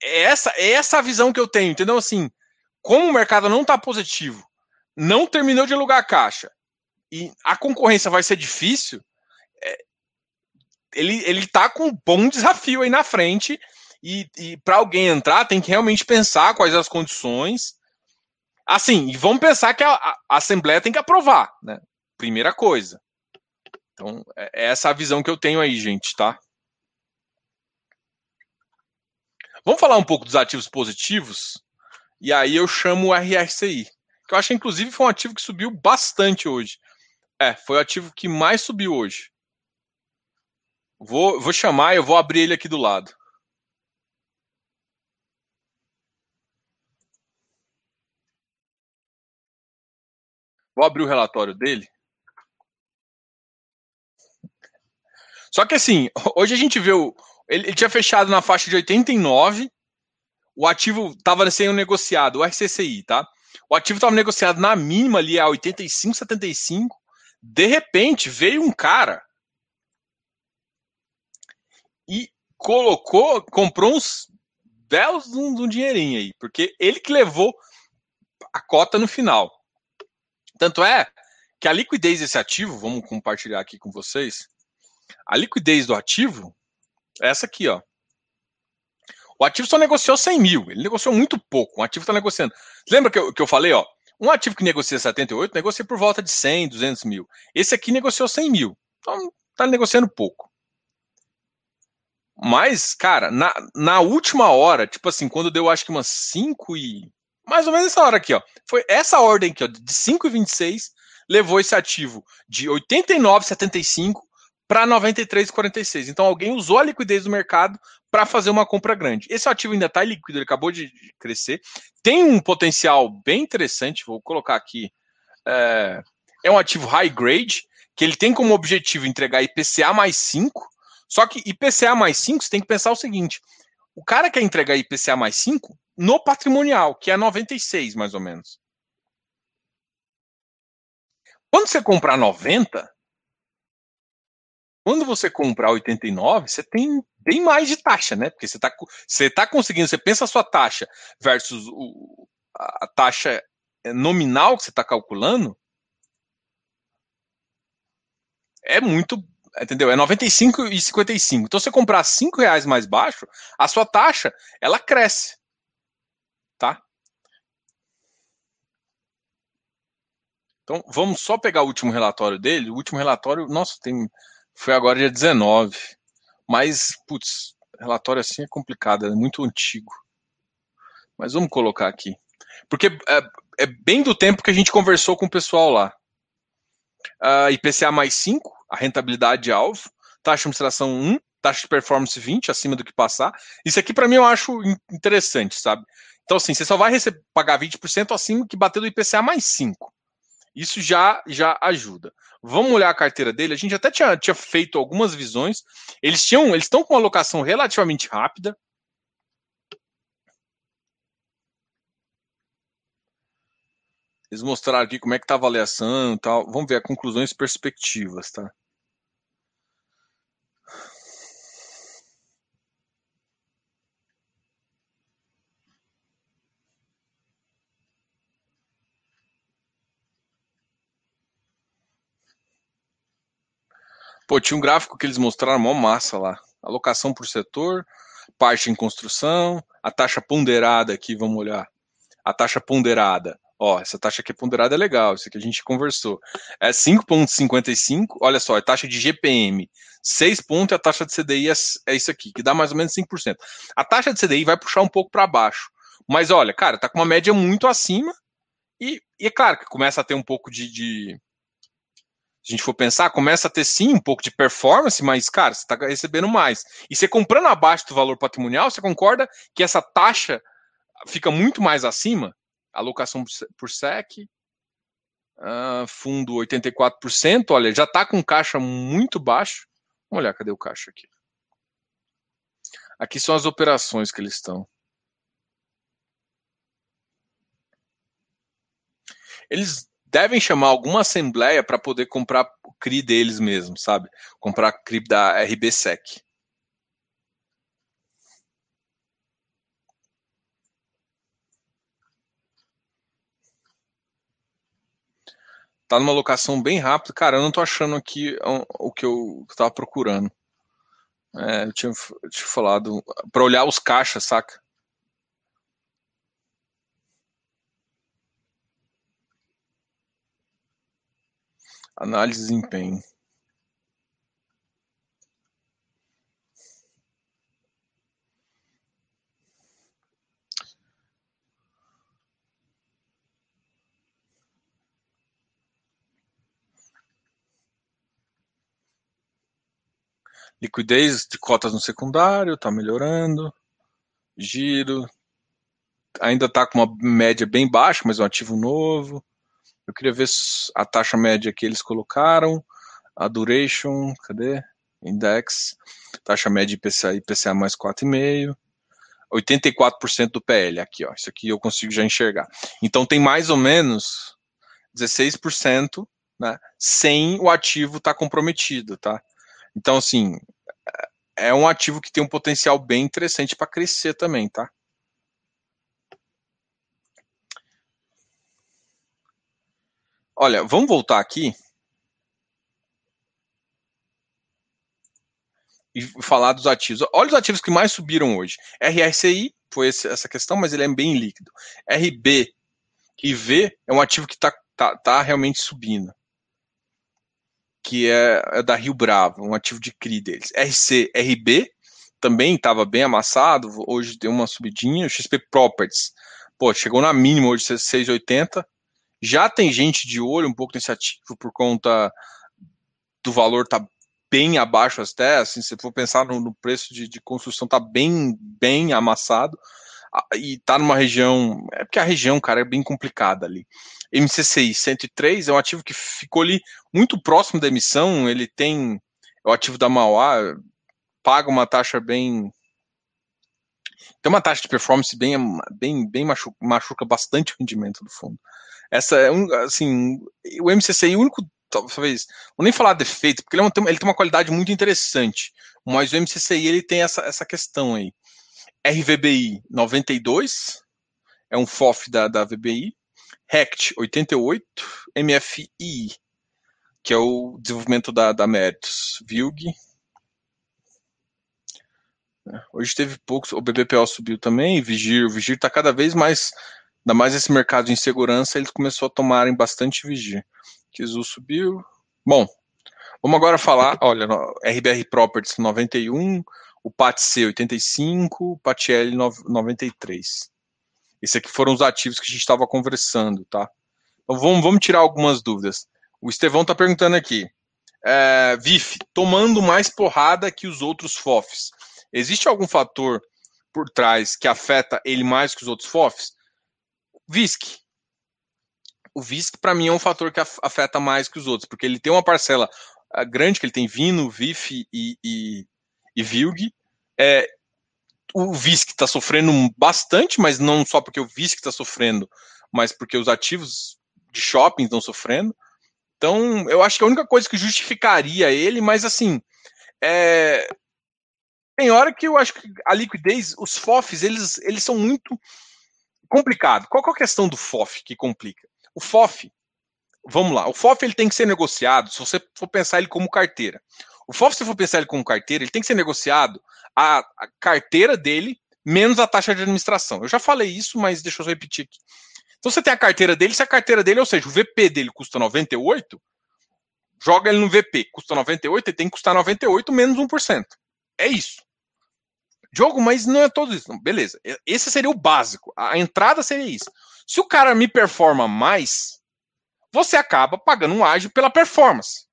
É essa, é essa a visão que eu tenho, entendeu? Assim, como o mercado não está positivo, não terminou de alugar a caixa e a concorrência vai ser difícil, é, ele, ele tá com um bom desafio aí na frente e, e para alguém entrar, tem que realmente pensar quais as condições. Assim, e vamos pensar que a, a Assembleia tem que aprovar, né? Primeira coisa. Então, é, é essa a visão que eu tenho aí, gente, tá? Vamos falar um pouco dos ativos positivos? E aí eu chamo o RSCI, que eu acho que inclusive foi um ativo que subiu bastante hoje. É, foi o ativo que mais subiu hoje. Vou, vou chamar, eu vou abrir ele aqui do lado. Vou abrir o relatório dele. Só que assim, hoje a gente vê o. Ele, ele tinha fechado na faixa de 89, o ativo estava sendo negociado, o RCCI, tá? O ativo estava negociado na mínima ali a 85,75. De repente veio um cara e colocou, comprou uns belos um, um dinheirinho aí, porque ele que levou a cota no final. Tanto é que a liquidez desse ativo, vamos compartilhar aqui com vocês, a liquidez do ativo é essa aqui, ó. O ativo só negociou 100 mil, ele negociou muito pouco, o ativo está negociando. Lembra que eu, que eu falei, ó, um ativo que negocia 78, negocia por volta de 100, 200 mil. Esse aqui negociou 100 mil, então está negociando pouco. Mas, cara, na, na última hora, tipo assim, quando deu acho que umas 5 e mais ou menos essa hora aqui, ó. Foi essa ordem aqui, ó, de 5,26 levou esse ativo de 89,75 para 93,46. Então alguém usou a liquidez do mercado para fazer uma compra grande. Esse ativo ainda está líquido, ele acabou de crescer. Tem um potencial bem interessante, vou colocar aqui. É, é um ativo high grade, que ele tem como objetivo entregar IPCA mais 5. Só que IPCA mais 5, você tem que pensar o seguinte: o cara quer entregar IPCA mais 5 no patrimonial, que é 96 mais ou menos. Quando você comprar 90, quando você comprar 89, você tem bem mais de taxa, né? Porque você está você tá conseguindo, você pensa a sua taxa versus o, a taxa nominal que você está calculando, é muito, entendeu? É 95 e 55. Então, se você comprar 5 reais mais baixo, a sua taxa, ela cresce tá? Então, vamos só pegar o último relatório dele. O último relatório, nossa, tem, foi agora dia 19. Mas, putz, relatório assim é complicado, é muito antigo. Mas vamos colocar aqui. Porque é, é bem do tempo que a gente conversou com o pessoal lá. Uh, IPCA mais 5, a rentabilidade alvo. Taxa de administração 1, taxa de performance 20, acima do que passar. Isso aqui, para mim, eu acho interessante, sabe? Então, assim, você só vai receber, pagar 20% acima que bater do IPCA mais 5. Isso já, já ajuda. Vamos olhar a carteira dele. A gente até tinha, tinha feito algumas visões. Eles tinham, eles estão com uma alocação relativamente rápida. Eles mostraram aqui como é que está a avaliação e tal. Vamos ver conclusões e perspectivas, tá? Pô, tinha um gráfico que eles mostraram mó massa lá. Alocação por setor, parte em construção, a taxa ponderada aqui, vamos olhar. A taxa ponderada. Ó, essa taxa aqui ponderada é legal, isso aqui a gente conversou. É 5,55, olha só, é taxa de GPM. 6 pontos e a taxa de CDI é, é, isso aqui, que dá mais ou menos 5%. A taxa de CDI vai puxar um pouco para baixo. Mas olha, cara, tá com uma média muito acima. E, e é claro que começa a ter um pouco de, de se a gente for pensar, começa a ter sim um pouco de performance, mas, cara, você está recebendo mais. E você comprando abaixo do valor patrimonial, você concorda que essa taxa fica muito mais acima? Alocação por SEC, uh, fundo 84%, olha, já está com caixa muito baixo. Vamos olhar, cadê o caixa aqui? Aqui são as operações que eles estão. Eles devem chamar alguma assembleia para poder comprar o CRI deles mesmos, sabe? Comprar CRI da RBSEC. Tá numa locação bem rápida. Cara, eu não tô achando aqui o que eu estava procurando. É, eu tinha, tinha falado para olhar os caixas, saca? Análise de desempenho. Liquidez de cotas no secundário está melhorando. Giro ainda está com uma média bem baixa, mas é um ativo novo. Eu queria ver a taxa média que eles colocaram, a duration, cadê? Index, taxa média IPCA, IPCA mais 4,5%, 84% do PL, aqui, ó, isso aqui eu consigo já enxergar. Então tem mais ou menos 16%, né, sem o ativo estar tá comprometido, tá? Então, assim, é um ativo que tem um potencial bem interessante para crescer também, tá? Olha, vamos voltar aqui e falar dos ativos. Olha os ativos que mais subiram hoje. RRCI foi essa questão, mas ele é bem líquido. RB e V é um ativo que está tá, tá realmente subindo. Que é, é, da Rio Bravo, um ativo de CRI deles. RC, RB também estava bem amassado, hoje deu uma subidinha. XP Properties, pô, chegou na mínima hoje, 6,80 já tem gente de olho um pouco nesse ativo por conta do valor tá bem abaixo até, assim, se for pensar no, no preço de, de, construção tá bem, bem amassado e tá numa região, é porque a região, cara, é bem complicada ali. MCCI 103 é um ativo que ficou ali muito próximo da emissão, ele tem é o ativo da Mauá, paga uma taxa bem tem uma taxa de performance bem, bem, bem machuca, machuca bastante o rendimento do fundo. Essa é um, assim, o MCCI, o único, talvez, vou nem falar defeito, porque ele, é um, ele tem uma qualidade muito interessante, mas o MCCI ele tem essa, essa questão aí. RVBI 92, é um FOF da, da VBI, RECT 88, MFI, que é o desenvolvimento da, da Meritus, VILG. Hoje teve poucos, o BBPO subiu também, Vigir, o Vigir está cada vez mais Ainda mais esse mercado de insegurança, eles começou a tomarem bastante vigia. Kizu subiu. Bom, vamos agora falar, olha, RBR Properties 91, o PATC 85, o PATL 93. Esses aqui foram os ativos que a gente estava conversando, tá? Então vamos, vamos tirar algumas dúvidas. O Estevão está perguntando aqui. É, VIF, tomando mais porrada que os outros FOFs. Existe algum fator por trás que afeta ele mais que os outros FOFs? VISC. O VISC, para mim, é um fator que afeta mais que os outros, porque ele tem uma parcela ah, grande, que ele tem Vino, VIF e, e, e VILG. É, o VISC está sofrendo bastante, mas não só porque o VISC está sofrendo, mas porque os ativos de shopping estão sofrendo. Então, eu acho que a única coisa que justificaria ele, mas assim, é... tem hora que eu acho que a liquidez, os FOFs, eles, eles são muito complicado. Qual é a questão do FOF que complica? O FOF, vamos lá, o FOF ele tem que ser negociado, se você for pensar ele como carteira. O FOF, se for pensar ele como carteira, ele tem que ser negociado a, a carteira dele menos a taxa de administração. Eu já falei isso, mas deixa eu repetir aqui. Então você tem a carteira dele, se a carteira dele, ou seja, o VP dele custa 98, joga ele no VP, custa 98, ele tem que custar 98 menos 1%. É isso. Jogo, mas não é todo isso. Não, beleza. Esse seria o básico. A entrada seria isso. Se o cara me performa mais, você acaba pagando um ágio pela performance.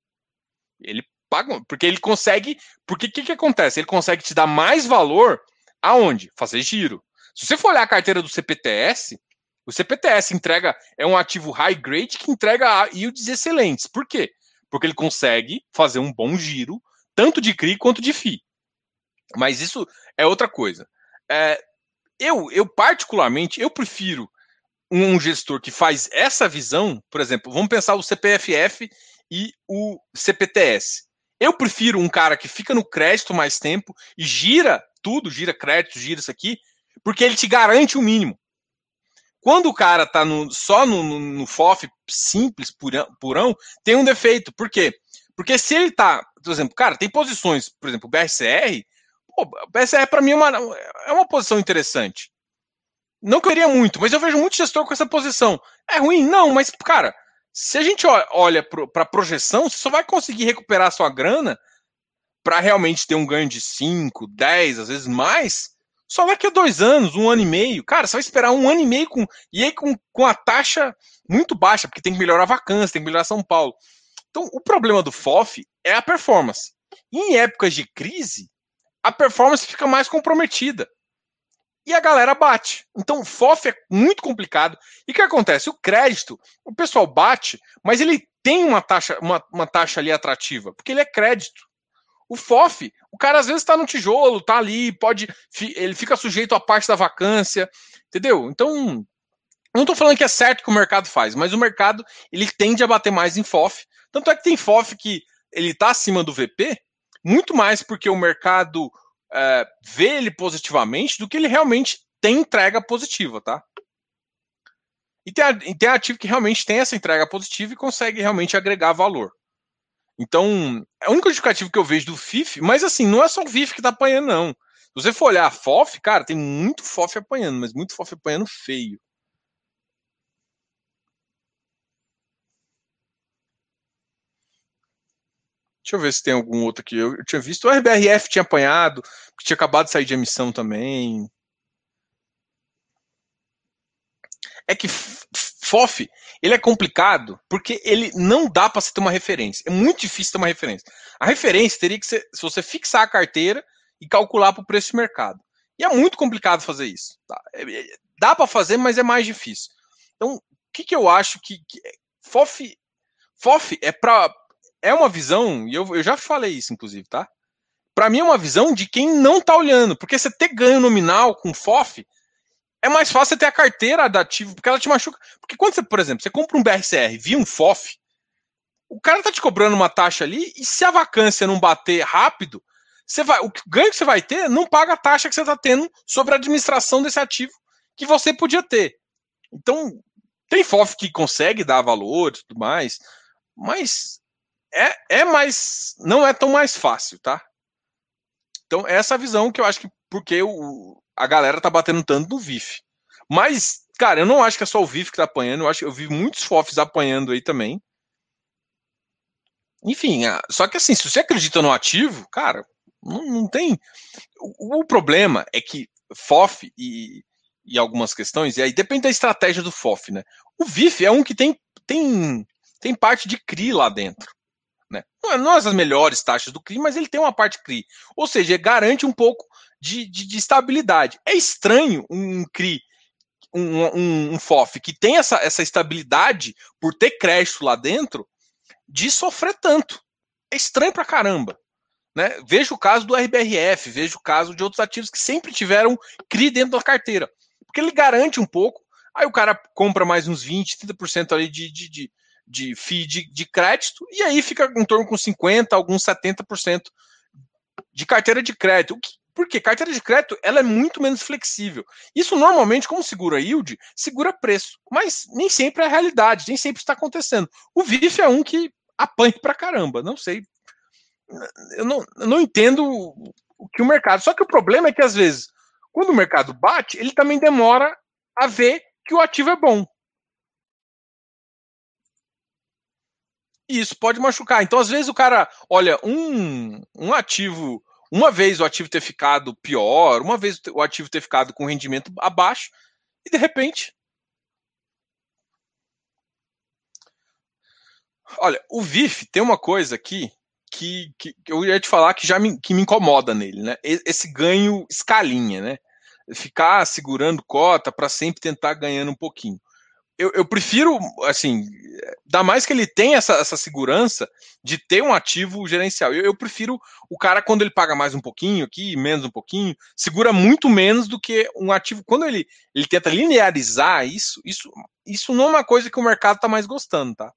Ele paga, porque ele consegue. Porque o que, que acontece? Ele consegue te dar mais valor aonde? Fazer giro. Se você for olhar a carteira do CPTS, o CPTS entrega é um ativo high grade que entrega yields excelentes. Por quê? Porque ele consegue fazer um bom giro, tanto de CRI quanto de FI. Mas isso é outra coisa. É, eu, eu, particularmente, eu prefiro um gestor que faz essa visão, por exemplo, vamos pensar o CPFF e o CPTS. Eu prefiro um cara que fica no crédito mais tempo e gira tudo, gira crédito, gira isso aqui, porque ele te garante o mínimo. Quando o cara tá no, só no, no, no FOF simples, purão, purão, tem um defeito. Por quê? Porque se ele tá, por exemplo, cara, tem posições, por exemplo, o BRCR, pô, o BRCR para mim é uma, é uma posição interessante. Não queria muito, mas eu vejo muito gestor com essa posição. É ruim? Não, mas, cara, se a gente olha para a projeção, você só vai conseguir recuperar sua grana para realmente ter um ganho de 5, 10, às vezes mais, só daqui a dois anos, um ano e meio. Cara, você vai esperar um ano e meio com. E aí com, com a taxa muito baixa, porque tem que melhorar a vacância, tem que melhorar São Paulo. Então, o problema do FOF é a performance. Em épocas de crise, a performance fica mais comprometida. E a galera bate. Então, o FOF é muito complicado. E o que acontece? O crédito, o pessoal bate, mas ele tem uma taxa, uma, uma taxa ali atrativa, porque ele é crédito. O FOF, o cara às vezes está no tijolo, tá ali, pode. Ele fica sujeito à parte da vacância, entendeu? Então, não estou falando que é certo que o mercado faz, mas o mercado ele tende a bater mais em FOF. Tanto é que tem FOF que ele está acima do VP, muito mais porque o mercado é, vê ele positivamente do que ele realmente tem entrega positiva, tá? E tem, e tem ativo que realmente tem essa entrega positiva e consegue realmente agregar valor. Então, é o único justificativo que eu vejo do FIF, mas assim, não é só o FIF que tá apanhando, não. Se você for olhar a FOF, cara, tem muito FOF apanhando, mas muito FOF apanhando feio. Deixa eu ver se tem algum outro aqui. Eu, eu tinha visto o RBRF tinha apanhado, que tinha acabado de sair de emissão também. É que FOF, ele é complicado porque ele não dá para você ter uma referência. É muito difícil ter uma referência. A referência teria que ser se você fixar a carteira e calcular para o preço de mercado. E é muito complicado fazer isso. Tá? É, é, dá para fazer, mas é mais difícil. Então, o que, que eu acho que, que FOF, FOF é para é uma visão, e eu, eu já falei isso, inclusive, tá? Para mim é uma visão de quem não tá olhando, porque você ter ganho nominal com FOF é mais fácil você ter a carteira da ativo, porque ela te machuca. Porque quando você, por exemplo, você compra um BRCR via um FOF, o cara tá te cobrando uma taxa ali, e se a vacância não bater rápido, você vai, o ganho que você vai ter não paga a taxa que você está tendo sobre a administração desse ativo que você podia ter. Então, tem FOF que consegue dar valor e tudo mais, mas é, é mais. Não é tão mais fácil, tá? Então, essa visão que eu acho que porque o, a galera tá batendo tanto no VIF. Mas, cara, eu não acho que é só o VIF que tá apanhando, eu acho que eu vi muitos FOFs apanhando aí também. Enfim, só que assim, se você acredita no ativo, cara, não, não tem. O, o, problema é que FOF e, e algumas questões, e aí depende da estratégia do FOF, né? O VIF é um que tem, tem, tem parte de CRI lá dentro. Né? Não, é, não é as melhores taxas do CRI, mas ele tem uma parte CRI. Ou seja, garante um pouco de, de, de estabilidade. É estranho um CRI, um, um, um, FOF que tem essa, essa estabilidade por ter crédito lá dentro, de sofrer tanto. É estranho pra caramba. Né? Veja o caso do RBRF, veja o caso de outros ativos que sempre tiveram CRI dentro da carteira. Porque ele garante um pouco, aí o cara compra mais uns 20, 30% ali de, de, de, de FII de, de crédito, e aí fica em torno com 50%, alguns 70% de carteira de crédito. Porque carteira de crédito ela é muito menos flexível. Isso normalmente, como segura yield, segura preço. Mas nem sempre é a realidade, nem sempre está acontecendo. O VIF é um que apanha pra caramba. Não sei. eu não, eu não entendo o que o mercado. Só que o problema é que às vezes, quando o mercado bate, ele também demora a ver que o ativo é bom. E isso pode machucar. Então, às vezes, o cara olha um, um ativo, uma vez o ativo ter ficado pior, uma vez o ativo ter ficado com rendimento abaixo, e de repente. Olha, o VIF tem uma coisa aqui que, que, que eu ia te falar que já me, que me incomoda nele, né? Esse ganho escalinha, né? Ficar segurando cota para sempre tentar ganhando um pouquinho eu, eu, prefiro, assim, dá mais que ele tem essa, essa segurança de ter um ativo gerencial. Eu, eu, prefiro o cara, quando ele paga mais um pouquinho aqui, menos um pouquinho, segura muito menos do que um ativo. Quando ele, ele tenta linearizar isso, isso, isso não é uma coisa que o mercado está mais gostando, tá?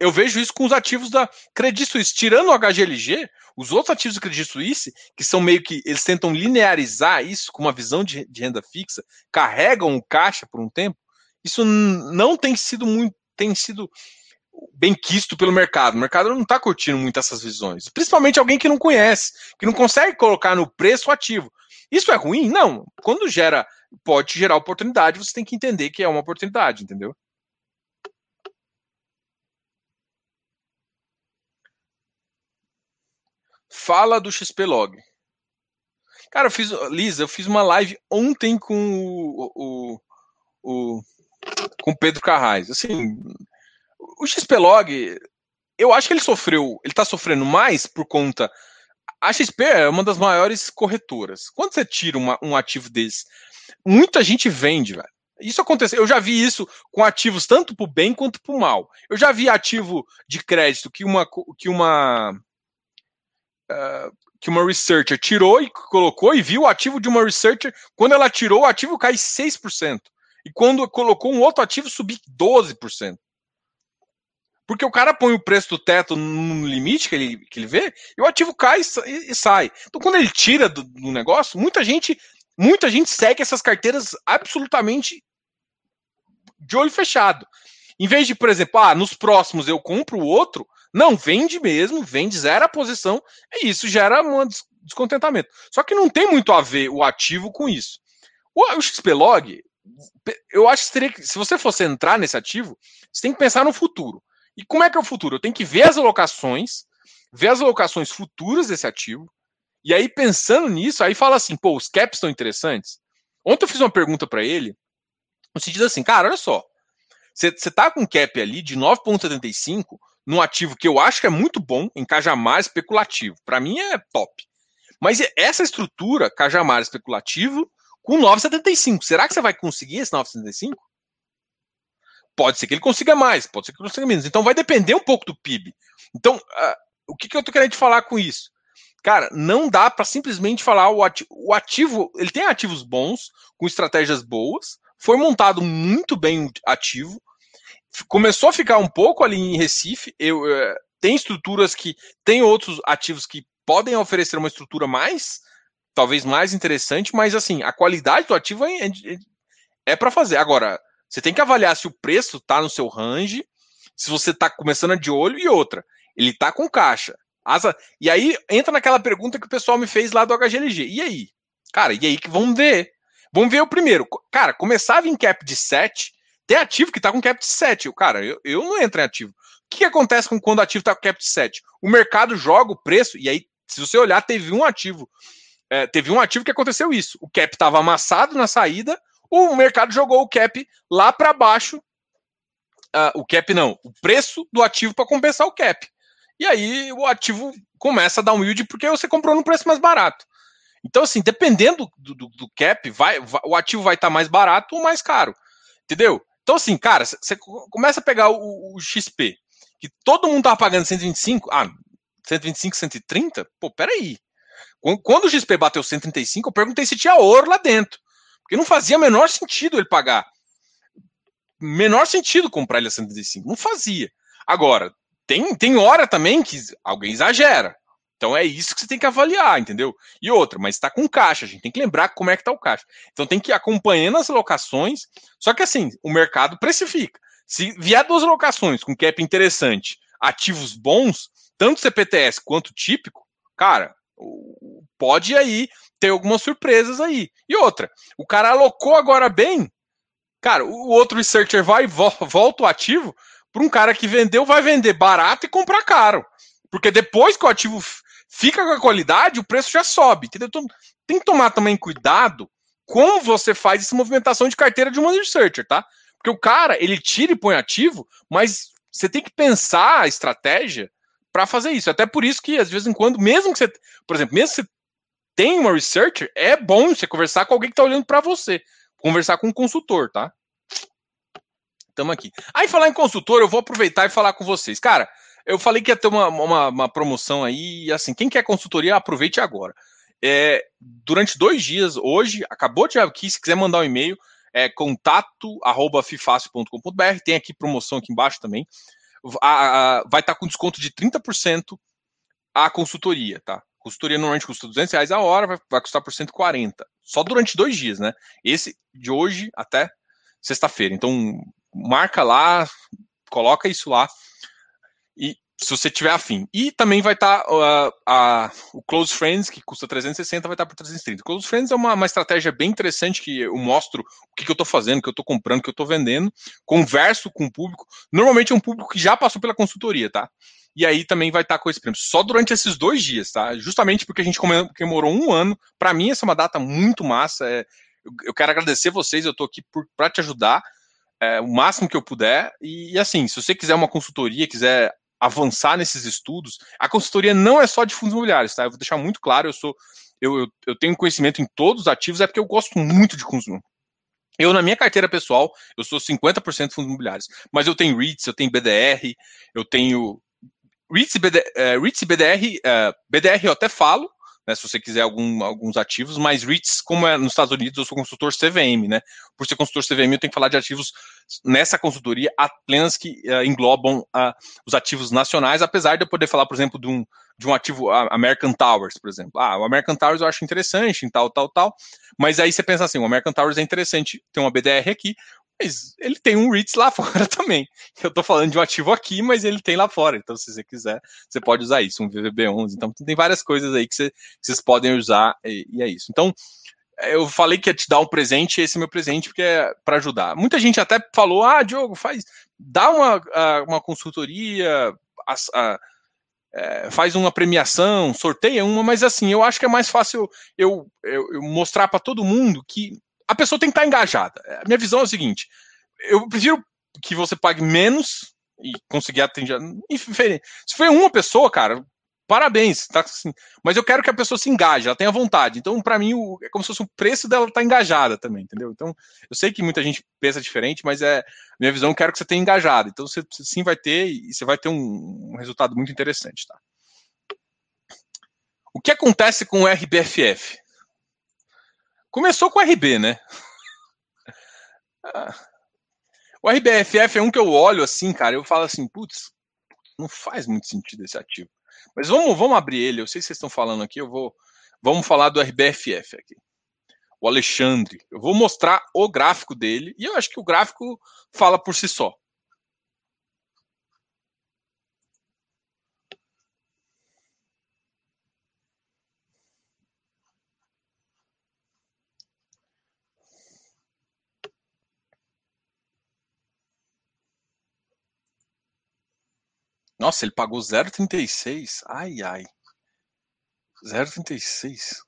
Eu vejo isso com os ativos da Credit Suisse. Tirando o HGLG, os outros ativos do Credit Suisse, que são meio que. Eles tentam linearizar isso com uma visão de, de renda fixa, carregam o caixa por um tempo isso não tem sido muito, tem sido bem quisto pelo mercado. O mercado não está curtindo muito essas visões. Principalmente alguém que não conhece, que não consegue colocar no preço ativo. Isso é ruim? Não. Quando gera, pode gerar oportunidade, você tem que entender que é uma oportunidade, entendeu? Fala do XP Log. Cara, eu fiz, Lisa, eu fiz uma live ontem com o, o, o com Pedro Carrais. Assim, o XPlog, eu acho que ele sofreu, ele está sofrendo mais por conta. A XP é uma das maiores corretoras. Quando você tira uma, um ativo desse, muita gente vende, velho. Isso aconteceu. Eu já vi isso com ativos tanto para o bem quanto para o mal. Eu já vi ativo de crédito que uma que uma uh, que uma researcher tirou e colocou e viu o ativo de uma researcher. Quando ela tirou, o ativo cai 6%. E quando colocou um outro ativo, subir 12%. Porque o cara põe o preço do teto no limite que ele, que ele vê, e o ativo cai e, e sai. Então, quando ele tira do, do, negócio, muita gente, muita gente segue essas carteiras absolutamente de olho fechado. Em vez de, por exemplo, ah, nos próximos eu compro o outro, não, vende mesmo, vende, zero a posição, e isso gera um descontentamento. Só que não tem muito a ver o ativo com isso. O, o XPlog, eu acho que teria que, se você fosse entrar nesse ativo, você tem que pensar no futuro. E como é que é o futuro? Eu tenho que ver as alocações, ver as alocações futuras desse ativo, e aí pensando nisso, aí fala assim, pô, os caps estão interessantes. Ontem eu fiz uma pergunta para ele, no sentido assim, cara, olha só, você tá com cap ali de 9,75 num ativo que eu acho que é muito bom, em Cajamar especulativo. Para mim é top. Mas essa estrutura, Cajamar especulativo, com 9,75. Será que você vai conseguir esse 9,75? Pode ser que ele consiga mais, pode ser que ele consiga menos. Então vai depender um pouco do PIB. Então, uh, o que, que eu tô querendo te falar com isso? Cara, não dá para simplesmente falar o ativo, o ativo, ele tem ativos bons, com estratégias boas, foi montado muito bem ativo, começou a ficar um pouco ali em Recife, eu, uh, tem estruturas que tem outros ativos que podem oferecer uma estrutura mais talvez mais interessante, mas assim, a qualidade do ativo é, é, é para fazer. Agora, você tem que avaliar se o preço está no seu range, se você está começando de olho e outra. Ele está com caixa. Asa, e aí entra naquela pergunta que o pessoal me fez lá do HGLG. E aí? Cara, e aí que vamos ver? Vamos ver o primeiro. Cara, começava em cap de 7, tem ativo que está com cap de 7. Cara, eu, eu não entro em ativo. O que, que acontece com quando o ativo está com cap de 7? O mercado joga o preço, e aí, se você olhar, teve um ativo é, teve um ativo que aconteceu isso. O cap estava amassado na saída, o mercado jogou o cap lá para baixo. Uh, o cap não, o preço do ativo para compensar o cap. E aí o ativo começa a dar um yield porque você comprou no preço mais barato. Então, assim, dependendo do, do, do cap, vai, vai, o ativo vai estar tá mais barato ou mais caro. Entendeu? Então, assim, cara, você começa a pegar o, o, XP, que todo mundo tava pagando 125, ah, 125, 130, pô, peraí. Quando o XP bateu 135, eu perguntei se tinha ouro lá dentro. Porque não fazia menor sentido ele pagar. Menor sentido comprar ele a 135. Não fazia. Agora, tem, tem hora também que alguém exagera. Então é isso que você tem que avaliar, entendeu? E outra, mas está com caixa, a gente tem que lembrar como é que está o caixa. Então tem que ir acompanhando as locações. Só que assim, o mercado precifica. Se vier duas locações com cap interessante, ativos bons, tanto CPTS quanto típico, cara, pode aí ter algumas surpresas aí. E outra, o cara alocou agora bem, cara, o outro researcher vai e volta o ativo para um cara que vendeu, vai vender barato e comprar caro. Porque depois que o ativo fica com a qualidade, o preço já sobe. Entendeu? Então, tem que tomar também cuidado como você faz essa movimentação de carteira de um money researcher, tá? Porque o cara, ele tira e põe ativo, mas você tem que pensar a estratégia para fazer isso. Até por isso que, às vezes em quando, mesmo que você, por exemplo, mesmo que você tem uma researcher, é bom você conversar com alguém que está olhando para você. Conversar com um consultor, tá? Tamo aqui. Aí, falar em consultor, eu vou aproveitar e falar com vocês. Cara, eu falei que ia ter uma, uma, uma promoção aí, assim, quem quer consultoria, aproveite agora. É, durante dois dias, hoje, acabou de aqui, se quiser mandar um e-mail, é contato.fifácil.com.br, tem aqui promoção aqui embaixo também. A, a, vai estar tá com desconto de 30% a consultoria, tá? Consultoria normalmente custa 200 reais a hora, vai, vai custar por 140. Só durante dois dias, né? Esse de hoje até sexta-feira. Então, marca lá, coloca isso lá. E se você tiver afim. E também vai estar tá, uh, o Close Friends, que custa 360, vai estar tá por 330. Close Friends é uma, uma estratégia bem interessante que eu mostro o que, que eu estou fazendo, o que eu estou comprando, o que eu estou vendendo, converso com o público. Normalmente é um público que já passou pela consultoria, tá? E aí também vai estar tá com esse prêmio. Só durante esses dois dias, tá? Justamente porque a gente comemorou um ano. Para mim, essa é uma data muito massa. É, eu quero agradecer vocês, eu estou aqui para te ajudar. É, o máximo que eu puder. E, e, assim, se você quiser uma consultoria, quiser avançar nesses estudos, a consultoria não é só de fundos imobiliários, tá? Eu vou deixar muito claro, eu sou eu, eu, eu tenho conhecimento em todos os ativos, é porque eu gosto muito de fundos eu, na minha carteira pessoal, eu sou 50% fundos imobiliários. Mas eu tenho REITs, eu tenho BDR, eu tenho. REITs e, BD, uh, REITs e BDR, uh, BDR eu até falo, né, se você quiser algum, alguns ativos, mas REITs, como é nos Estados Unidos, eu sou consultor CVM, né? Por ser consultor CVM, eu tenho que falar de ativos nessa consultoria apenas que uh, englobam uh, os ativos nacionais, apesar de eu poder falar, por exemplo, de um, de um ativo uh, American Towers, por exemplo. Ah, o American Towers eu acho interessante em tal, tal, tal, mas aí você pensa assim, o American Towers é interessante ter uma BDR aqui, mas ele tem um REITs lá fora também. Eu estou falando de um ativo aqui, mas ele tem lá fora. Então, se você quiser, você pode usar isso, um VVB11. Então, tem várias coisas aí que, você, que vocês podem usar e, e, é isso. Então, eu falei que ia te dar um presente, esse é meu presente, porque é para ajudar. Muita gente até falou: ah, Diogo, faz, dá uma, uma consultoria, a, a, é, faz uma premiação, sorteia uma, mas assim, eu acho que é mais fácil eu, eu, eu mostrar para todo mundo que a pessoa tem que estar engajada. A minha visão é o seguinte: eu prefiro que você pague menos e conseguir atender. Se foi uma pessoa, cara, parabéns, tá assim, mas eu quero que a pessoa se engaje, ela tenha vontade. Então, para mim, é como se fosse o preço dela estar tá engajada também, entendeu? Então, eu sei que muita gente pensa diferente, mas é minha visão, eu quero que você tenha engajado. Então, você sim vai ter e você vai ter um, um resultado muito interessante, tá? O que acontece com o RBFF? Começou com o RB, né? Ah. O RBFF é um que eu olho assim, cara, eu falo assim, putz, não faz muito sentido esse ativo. Mas vamos, vamos abrir ele. Eu sei que vocês estão falando aqui, eu vou. Vamos falar do RBFF aqui. O Alexandre. Eu vou mostrar o gráfico dele e eu acho que o gráfico fala por si só. Nossa, ele pagou 0,36. Ai, ai. 0,36.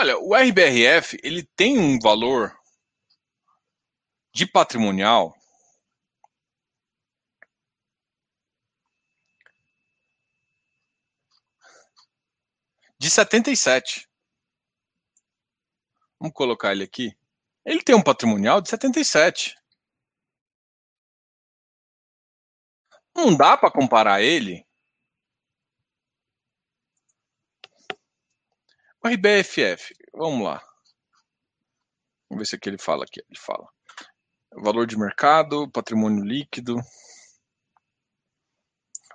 Olha, o RBRF ele tem um valor de patrimonial de 77. Vamos colocar ele aqui. Ele tem um patrimonial de 77. Não dá para comparar ele. O RBFF, vamos lá. Vamos ver se aqui ele fala aqui. Ele fala. Valor de mercado, patrimônio líquido.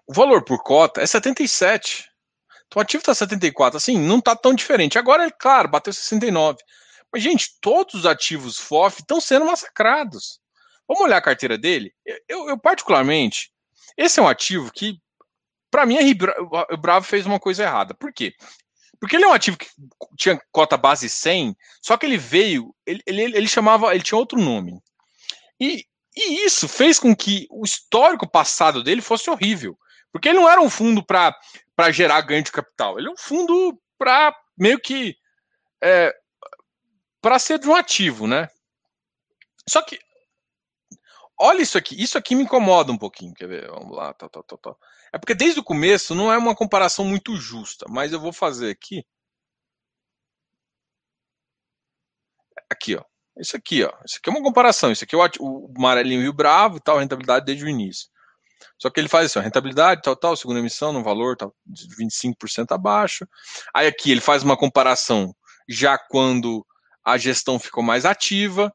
O valor por cota é 77. Então o ativo está 74. Assim, não está tão diferente. Agora, é claro, bateu 69. Mas, gente, todos os ativos FOF estão sendo massacrados. Vamos olhar a carteira dele? Eu, eu particularmente, esse é um ativo que, para mim, o Bravo fez uma coisa errada. Por quê? Porque ele é um ativo que tinha cota base 100, só que ele veio, ele, ele, ele chamava, ele tinha outro nome. E, e isso fez com que o histórico passado dele fosse horrível. Porque ele não era um fundo para gerar ganho de capital, ele é um fundo para meio que é, para ser de um ativo, né? Só que olha isso aqui, isso aqui me incomoda um pouquinho, quer ver? Vamos lá, tá, tá, tá, tá. É porque desde o começo não é uma comparação muito justa, mas eu vou fazer aqui. Aqui, ó. Isso aqui, ó. Isso aqui é uma comparação. Isso aqui é o, o amarelinho e o bravo e tal, rentabilidade desde o início. Só que ele faz assim, ó, rentabilidade, tal, tal, segunda emissão, no valor tal, de 25% abaixo. Aí aqui ele faz uma comparação já quando a gestão ficou mais ativa.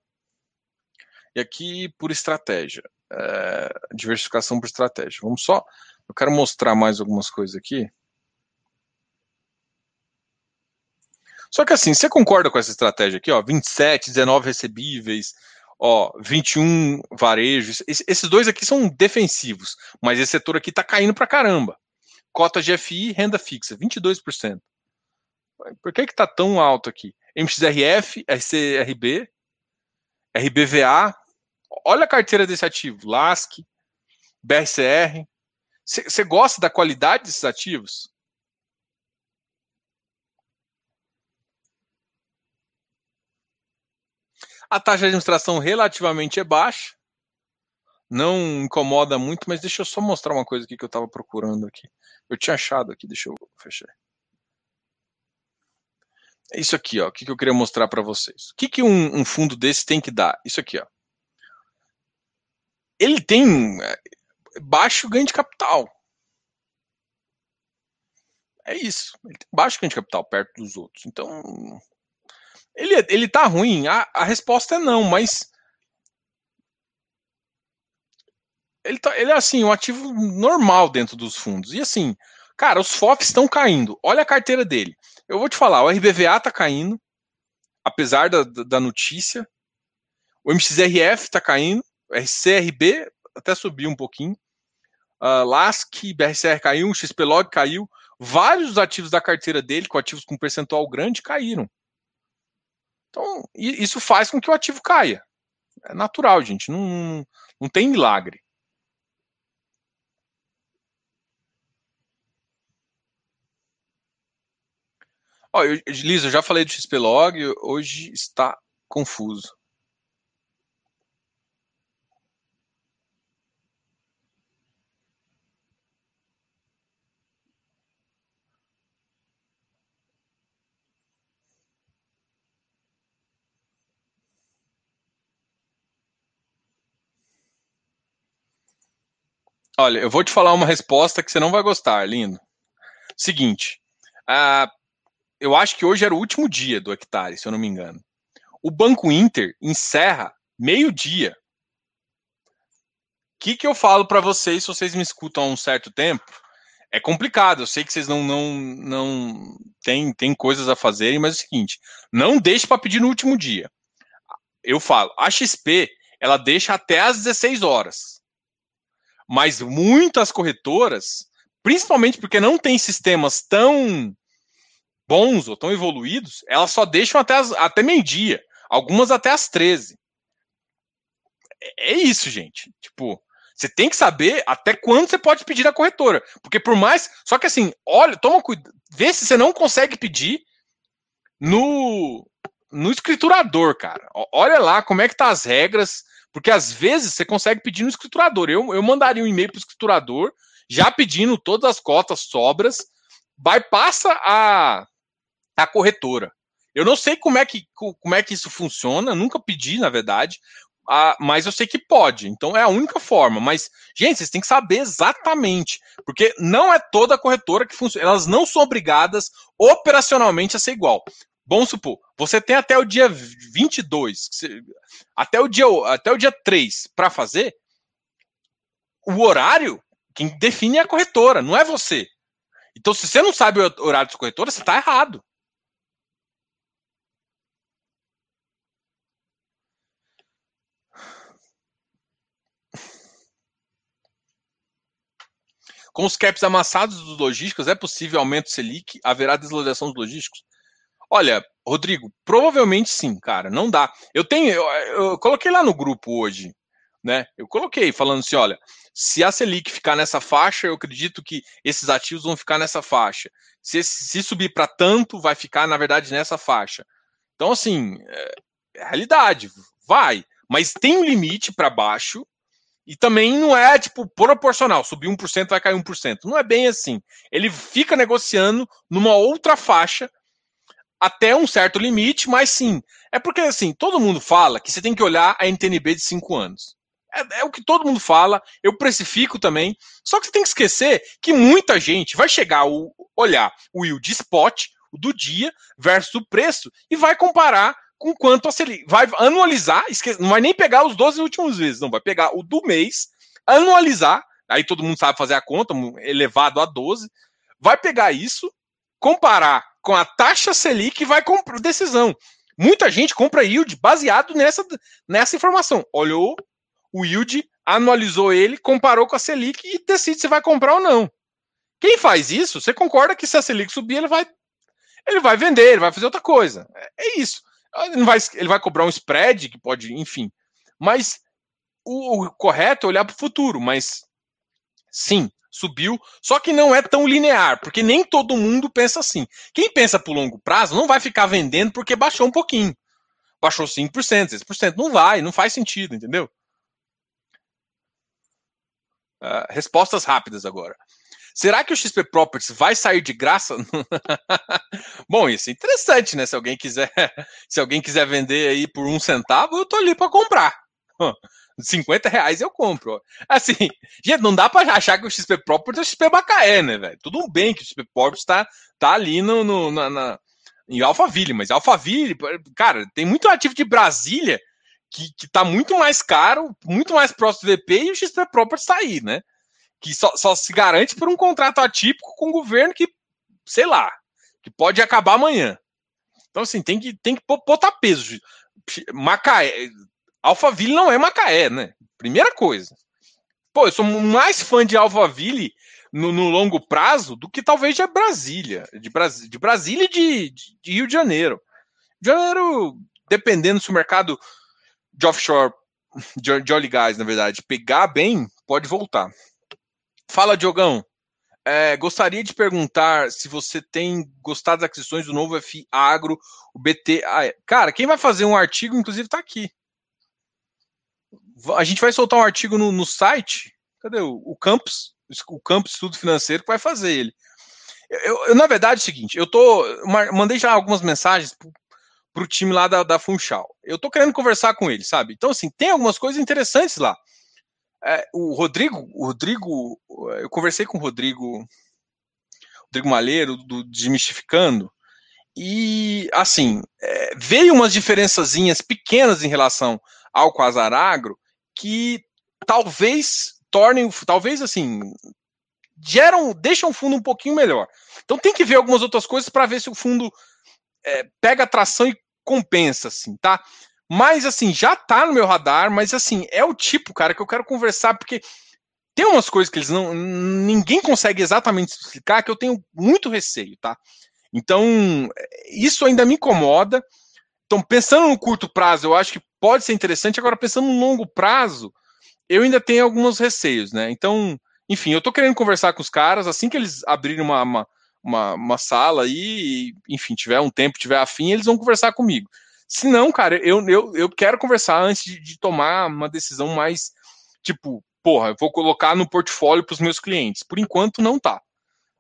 E aqui por estratégia, é, diversificação por estratégia. Vamos só, eu quero mostrar mais algumas coisas aqui. Só que assim, você concorda com essa estratégia aqui, ó, 27, 19 recebíveis, ó, 21 varejos. Esses dois aqui são defensivos, mas esse setor aqui tá caindo pra caramba. Cota de FI, renda fixa, 22%. Por que que tá tão alto aqui? MXRF, RCRB, RBVA. Olha a carteira desse ativo, LASC, BRCR. Você gosta da qualidade desses ativos? A taxa de administração relativamente é baixa. Não incomoda muito, mas deixa eu só mostrar uma coisa aqui que eu estava procurando aqui. Eu tinha achado aqui, deixa eu fechar. É isso aqui, ó. O que, que eu queria mostrar para vocês. O que, que um, um, fundo desse tem que dar? Isso aqui, ó. Ele tem é, baixo ganho de capital. É isso. Ele tem baixo ganho de capital perto dos outros. Então, ele, ele tá ruim? A, a resposta é não, mas ele, tá, ele é assim, um ativo normal dentro dos fundos. E assim, cara, os FOFs estão caindo. Olha a carteira dele. Eu vou te falar, o RBVA tá caindo, apesar da, da notícia. O MXRF tá caindo, o RCRB até subiu um pouquinho. Uh, LASC, BRCR caiu, XPlog caiu. Vários ativos da carteira dele, com ativos com percentual grande, caíram. Então, isso faz com que o ativo caia. É natural, gente. Não, não tem milagre. Ó, eu, Liz, eu já falei do XPlog, hoje está confuso. Olha, eu vou te falar uma resposta que você não vai gostar, lindo. Seguinte, eu acho que hoje era o último dia do hectare, se eu não me engano. O Banco Inter encerra meio-dia. O que, que eu falo para vocês, se vocês me escutam há um certo tempo? É complicado, eu sei que vocês não não não tem, tem coisas a fazerem, mas é o seguinte, não deixe para pedir no último dia. Eu falo, a XP, ela deixa até às 16 horas. Mas muitas corretoras, principalmente porque não tem sistemas tão bons ou tão evoluídos, elas só deixam até, até meio-dia, algumas até as 13. É, é isso, gente. Tipo, você tem que saber até quando você pode pedir a corretora. Porque por mais. Só que assim, olha, toma cuidado. Vê se você não consegue pedir. no, no escriturador, cara. Olha lá como é que tá as regras, porque às vezes você consegue pedir no escriturador. Eu, eu mandaria um e-mail para o escriturador, já pedindo todas as cotas sobras, bypassa a, a corretora. Eu não sei como é que, como é que isso funciona, nunca pedi, na verdade, ah, mas eu sei que pode. Então é a única forma. Mas, gente, vocês têm que saber exatamente, porque não é toda corretora que funciona. Elas não são obrigadas operacionalmente a ser igual. Vamos supor, você tem até o dia 22, até o dia, até o dia 3 para fazer. O horário, quem define é a corretora, não é você. Então, se você não sabe o horário da corretora, você está errado. Com os caps amassados dos logísticos, é possível aumento Selic? Haverá desvalorização dos logísticos? Olha, Rodrigo, provavelmente sim, cara. Não dá. Eu tenho, eu, eu, coloquei lá no grupo hoje, né? Eu coloquei falando assim, olha, se a Selic ficar nessa faixa, eu acredito que esses ativos vão ficar nessa faixa. Se, se subir para tanto, vai ficar, na verdade, nessa faixa. Então, assim, é, é realidade, vai. Mas tem um limite para baixo e também não é, tipo, proporcional. Subir 1% vai cair 1%. Não é bem assim. Ele fica negociando numa outra faixa até um certo limite, mas sim. É porque, assim, todo mundo fala que você tem que olhar a NTNB de 5 anos. É, é, o que todo mundo fala, eu precifico também. Só que você tem que esquecer que muita gente vai chegar o olhar o yield spot, o do dia, versus o preço, e vai comparar com quanto a Selic. Vai anualizar, esquece, não vai nem pegar os 12 últimos meses, não, vai pegar o do mês, anualizar, aí todo mundo sabe fazer a conta, elevado a 12, vai pegar isso, comparar com a taxa Selic e vai comprar decisão. Muita gente compra yield baseado nessa, nessa informação. Olhou o yield, anualizou ele, comparou com a Selic e decide se vai comprar ou não. Quem faz isso, você concorda que se a Selic subir, ele vai, ele vai vender, ele vai fazer outra coisa. É, é isso. Ele, vai, ele vai cobrar um spread, que pode, enfim. Mas o, o correto é olhar para o futuro. Mas sim, subiu, só que não é tão linear, porque nem todo mundo pensa assim. Quem pensa para o longo prazo não vai ficar vendendo porque baixou um pouquinho. Baixou 5%, 6%. Não vai, não faz sentido, entendeu? Uh, respostas rápidas agora. Será que o XP Properties vai sair de graça? Bom, isso é interessante, né? Se alguém quiser, se alguém quiser vender aí por um centavo, eu tô ali para comprar. 50 reais eu compro. Assim, gente, não dá para achar que o XP Properties é o XP Macaé, né, velho? Tudo bem que o XP Properties tá, tá ali no, no na, na, em Alphaville, mas Alphaville, cara, tem muito ativo de Brasília que, que tá muito mais caro, muito mais próximo do VP e o XP Properties tá aí, né? Que só, só se garante por um contrato atípico com o governo que, sei lá, que pode acabar amanhã. Então, assim, tem que, tem que botar peso. Macaé, Alphaville não é Macaé, né? Primeira coisa. Pô, eu sou mais fã de Alphaville no, no longo prazo do que talvez de Brasília. De, Bras, de Brasília e de, de, de, Rio de Janeiro. Rio de Janeiro, dependendo se o mercado de offshore, de, de óleo e gás, na verdade, pegar bem, pode voltar. Fala, Diogão. É, gostaria de perguntar se você tem gostado das aquisições do novo FI Agro, o BT. Ah, cara, quem vai fazer um artigo, inclusive, está aqui. A gente vai soltar um artigo no, no site. Cadê o, o Campus? O Campus Estudo Financeiro que vai fazer ele. Eu, eu, na verdade, é o seguinte, eu tô. Mandei já algumas mensagens para o time lá da, da Funchal. Eu tô querendo conversar com ele, sabe? Então, assim, tem algumas coisas interessantes lá. É, o Rodrigo, o Rodrigo, eu conversei com o Rodrigo, Rodrigo Malheiro, do Desmistificando, e assim, é, veio umas diferençazinhas pequenas em relação ao Quasar Agro que talvez tornem, talvez assim, geram, deixam o fundo um pouquinho melhor. Então tem que ver algumas outras coisas para ver se o fundo é, pega atração e compensa, assim, tá? Mas assim, já tá no meu radar, mas assim, é o tipo, cara, que eu quero conversar, porque tem umas coisas que eles não. ninguém consegue exatamente explicar que eu tenho muito receio, tá? Então, isso ainda me incomoda. Então, pensando no curto prazo, eu acho que pode ser interessante. Agora, pensando no longo prazo, eu ainda tenho alguns receios, né? Então, enfim, eu tô querendo conversar com os caras. Assim que eles abrirem uma, uma, uma, uma sala e, enfim, tiver um tempo, tiver afim, eles vão conversar comigo. Se não, cara, eu, eu, eu quero conversar antes de, de tomar uma decisão mais, tipo, porra, eu vou colocar no portfólio para os meus clientes. Por enquanto, não tá.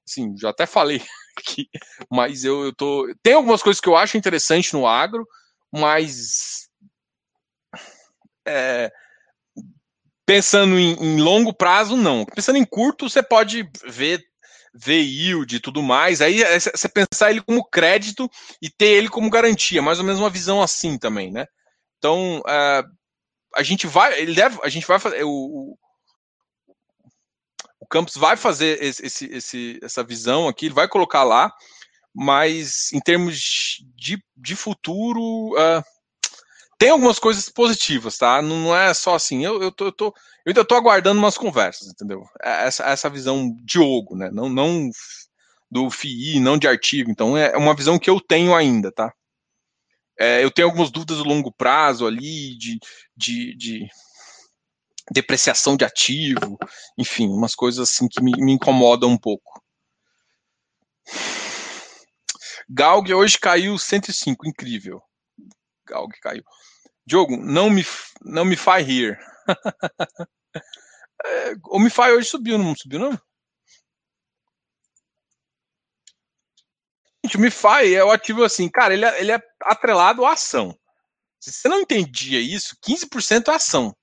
Assim, já até falei aqui, mas eu, eu tô. Tem algumas coisas que eu acho interessante no agro, mas. É, pensando em, em, longo prazo, não. Pensando em curto, você pode ver, ver yield e tudo mais. Aí é você pensar ele como crédito e ter ele como garantia, mais ou menos uma visão assim também, né? Então, é, a gente vai, ele deve, a gente vai fazer o, o Campos vai fazer esse, esse, essa visão aqui, ele vai colocar lá, mas em termos de, de futuro, uh, tem algumas coisas positivas, tá? Não, não é só assim. Eu, eu, tô, eu, tô, eu ainda tô aguardando umas conversas, entendeu? É essa, essa visão Diogo, né? Não, não do FII, não de artigo. Então é uma visão que eu tenho ainda, tá? É, eu tenho algumas dúvidas do longo prazo ali, de, de, de depreciação de ativo, enfim, umas coisas assim que me, me incomodam um pouco. Galg hoje caiu 105, incrível. Galg caiu. Diogo, não me, não me faz rir. é, o faz hoje subiu, não subiu não? Gente, o MiFi é o ativo assim, cara, ele é, ele é atrelado à ação. Se você não entendia isso, 15% é ação.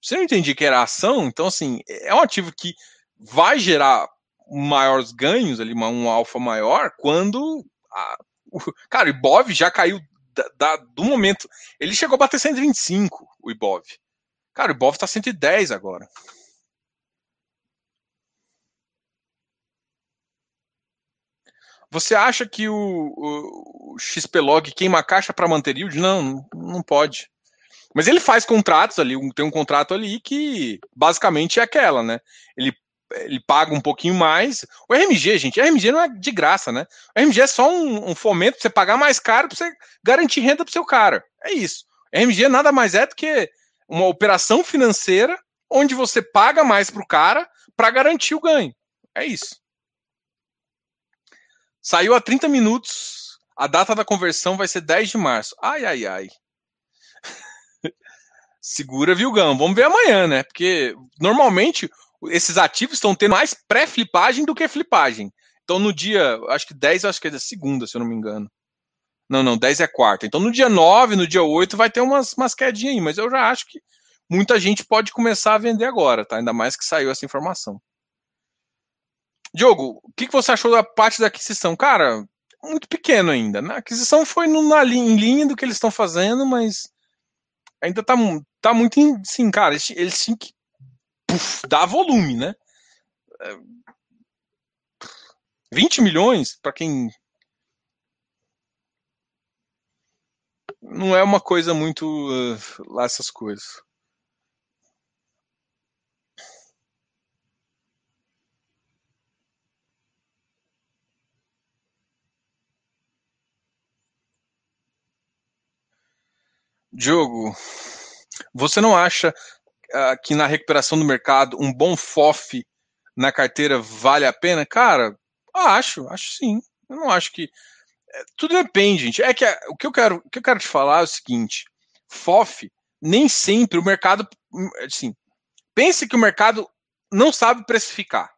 Você não entendia que era ação, então assim, é um ativo que vai gerar maiores ganhos ali, um alfa maior, quando a, o, cara, o Ibov já caiu da, da, do momento. Ele chegou a bater 125, o Ibov. Cara, o Ibov tá 110 agora. Você acha que o, o, o XPlog queima a caixa para manter yield? Não, não pode. Mas ele faz contratos ali, tem um contrato ali que basicamente é aquela, né? Ele, ele paga um pouquinho mais. O RMG, gente, RMG não é de graça, né? O RMG é só um, um fomento para você pagar mais caro para você garantir renda para seu cara. É isso. O RMG nada mais é do que uma operação financeira onde você paga mais para o cara para garantir o ganho. É isso. Saiu a 30 minutos. A data da conversão vai ser 10 de março. Ai, ai, ai. Segura, viu, Gão? Vamos ver amanhã, né? Porque normalmente esses ativos estão tendo mais pré-flipagem do que flipagem. Então no dia, acho que 10, acho que é segunda, se eu não me engano. Não, não, 10 é quarta. Então no dia 9, no dia 8 vai ter umas, umas quedinhas aí, mas eu já acho que muita gente pode começar a vender agora, tá? Ainda mais que saiu essa informação. Diogo, o que, que você achou da parte da aquisição? Cara, muito pequeno ainda. Né? A aquisição foi no, na, em linha do que eles estão fazendo, mas ainda tá, tá muito, sim, cara, eles, eles tinham que puff, dar volume, né? 20 milhões, para quem não é uma coisa muito uh, lá essas coisas. Diogo, você não acha uh, que na recuperação do mercado um bom FOF na carteira vale a pena? Cara, acho, acho sim. Eu não acho que. Tudo depende, gente. É que o, que eu quero, o que eu quero te falar é o seguinte: FOF, nem sempre o mercado. Assim, pense que o mercado não sabe precificar.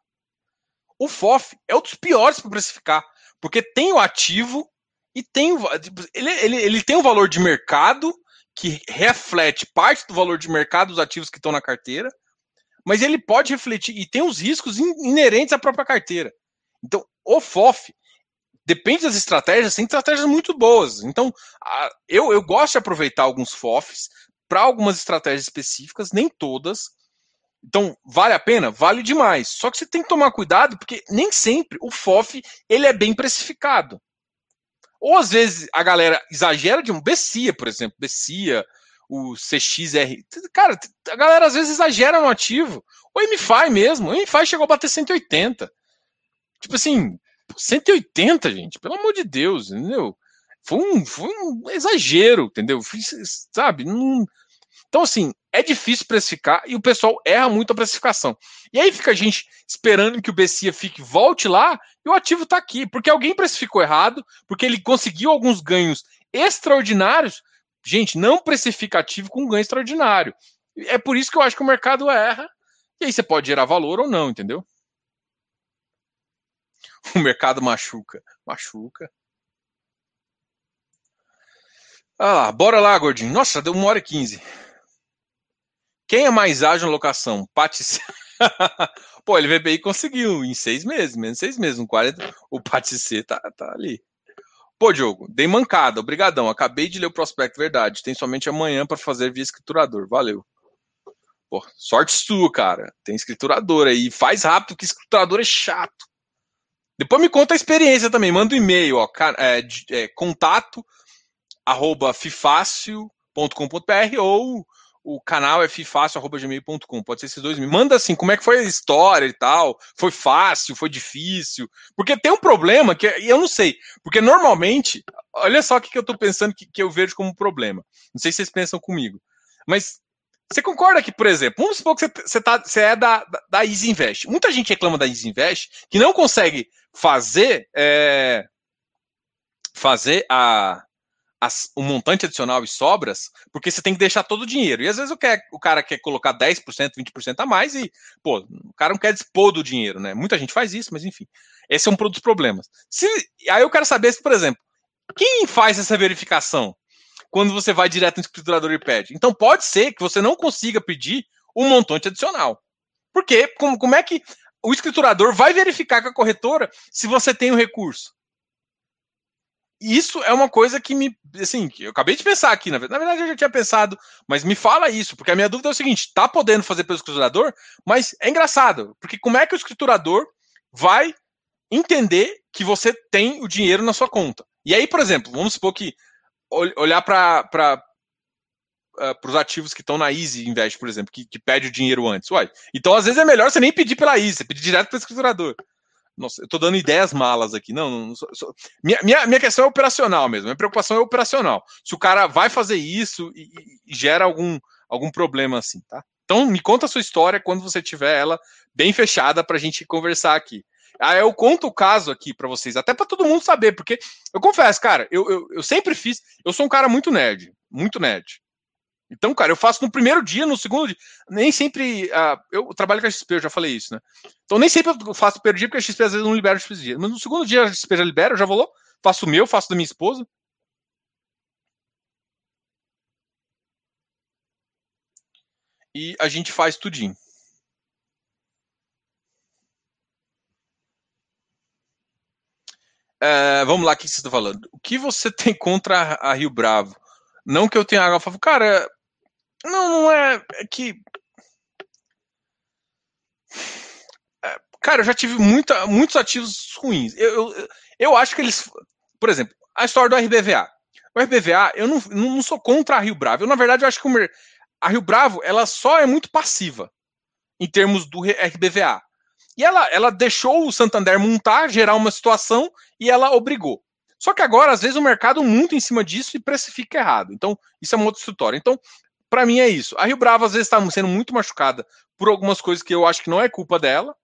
O FOF é um dos piores para precificar, porque tem o ativo e tem ele, ele, ele tem o valor de mercado que reflete parte do valor de mercado dos ativos que estão na carteira, mas ele pode refletir e tem os riscos inerentes à própria carteira. Então, o FOF depende das estratégias, tem estratégias muito boas. Então, eu, eu gosto de aproveitar alguns FOFs para algumas estratégias específicas, nem todas. Então, vale a pena? Vale demais. Só que você tem que tomar cuidado, porque nem sempre o FOF ele é bem precificado. Ou às vezes a galera exagera de um Bessia, por exemplo, Bessia, o CXR. Cara, a galera às vezes exagera no ativo. O MFI mesmo, o MFI chegou a bater 180. Tipo assim, 180, gente, pelo amor de Deus, entendeu? Foi um, foi um exagero, entendeu? Sabe? Não... Então, assim, é difícil precificar e o pessoal erra muito a precificação. E aí fica a gente esperando que o Bessia fique, volte lá e o ativo está aqui, porque alguém precificou errado, porque ele conseguiu alguns ganhos extraordinários. Gente, não precifica ativo com ganho extraordinário. É por isso que eu acho que o mercado erra. E aí você pode gerar valor ou não, entendeu? O mercado machuca. Machuca. Ah bora lá, gordinho. Nossa, deu uma hora e quinze. Quem é mais ágil na locação? Patis. Pô, ele VBI conseguiu em seis meses, menos seis meses, um 40. O Patis tá, tá ali. Pô, Diogo, dei mancada, obrigadão. Acabei de ler o prospecto, verdade. Tem somente amanhã para fazer via escriturador. Valeu. Pô, sorte sua, cara. Tem escriturador aí. Faz rápido, que escriturador é chato. Depois me conta a experiência também. Manda um e-mail, ó. É, é, contato arroba fifácil.com.br ou o canal é fifácil.gmail.com. Pode ser esses dois. Me manda assim, como é que foi a história e tal. Foi fácil, foi difícil. Porque tem um problema que eu não sei. Porque normalmente, olha só o que eu estou pensando que, que eu vejo como problema. Não sei se vocês pensam comigo. Mas você concorda que, por exemplo, vamos supor que você, você, tá, você é da, da, da Easy Invest. Muita gente reclama da Easy Invest que não consegue fazer, é, fazer a, as, o montante adicional e sobras, porque você tem que deixar todo o dinheiro. E às vezes o, quer, o cara quer colocar 10%, 20% a mais e, pô, o cara não quer dispor do dinheiro, né? Muita gente faz isso, mas enfim. Esse é um dos problemas. Se, aí eu quero saber se, por exemplo, quem faz essa verificação quando você vai direto no escriturador e pede? Então pode ser que você não consiga pedir um montante adicional. Porque como, como é que o escriturador vai verificar com a corretora se você tem o recurso? isso é uma coisa que me. Assim, eu acabei de pensar aqui, na verdade, eu já tinha pensado, mas me fala isso, porque a minha dúvida é o seguinte: tá podendo fazer pelo escriturador, mas é engraçado, porque como é que o escriturador vai entender que você tem o dinheiro na sua conta? E aí, por exemplo, vamos supor que olhar para uh, os ativos que estão na Easy Invest, por exemplo, que, que pede o dinheiro antes. Uai, então às vezes é melhor você nem pedir pela Easy, você pedir direto para o escriturador. Nossa, eu tô dando ideias malas aqui. Não, não, não minha, minha, minha questão é operacional mesmo. Minha preocupação é operacional. Se o cara vai fazer isso e, e, gera algum, algum problema assim, tá? Então, me conta a sua história quando você tiver ela bem fechada para a gente conversar aqui. Aí eu conto o caso aqui para vocês, até para todo mundo saber, porque eu confesso, cara, eu, eu, eu sempre fiz. Eu sou um cara muito nerd, muito nerd. Então, cara, eu faço no primeiro dia, no segundo dia. Nem sempre. Uh, eu trabalho com a XP, eu já falei isso, né? Então, nem sempre eu faço o primeiro dia, porque a XP às vezes não libera o XP dia. Mas no segundo dia a XP já libera, eu já vou lá, faço o meu, faço da minha esposa. E a gente faz tudinho. Uh, vamos lá, o que você está falando? O que você tem contra a Rio Bravo? Não que eu tenha água favor. Cara, não, não é. É que. É, cara, eu já tive muita, muitos ativos ruins. Eu, eu, eu acho que eles. Por exemplo, a história do RBVA. O RBVA, eu não, não sou contra a Rio Bravo. Eu, na verdade, eu acho que a Rio Bravo ela só é muito passiva em termos do RBVA. E ela, ela deixou o Santander montar, gerar uma situação e ela obrigou. Só que agora, às vezes, o mercado muito em cima disso e precifica errado. Então, isso é uma outra história. Então, para mim é isso. A Rio Bravo às vezes está sendo muito machucada por algumas coisas que eu acho que não é culpa dela.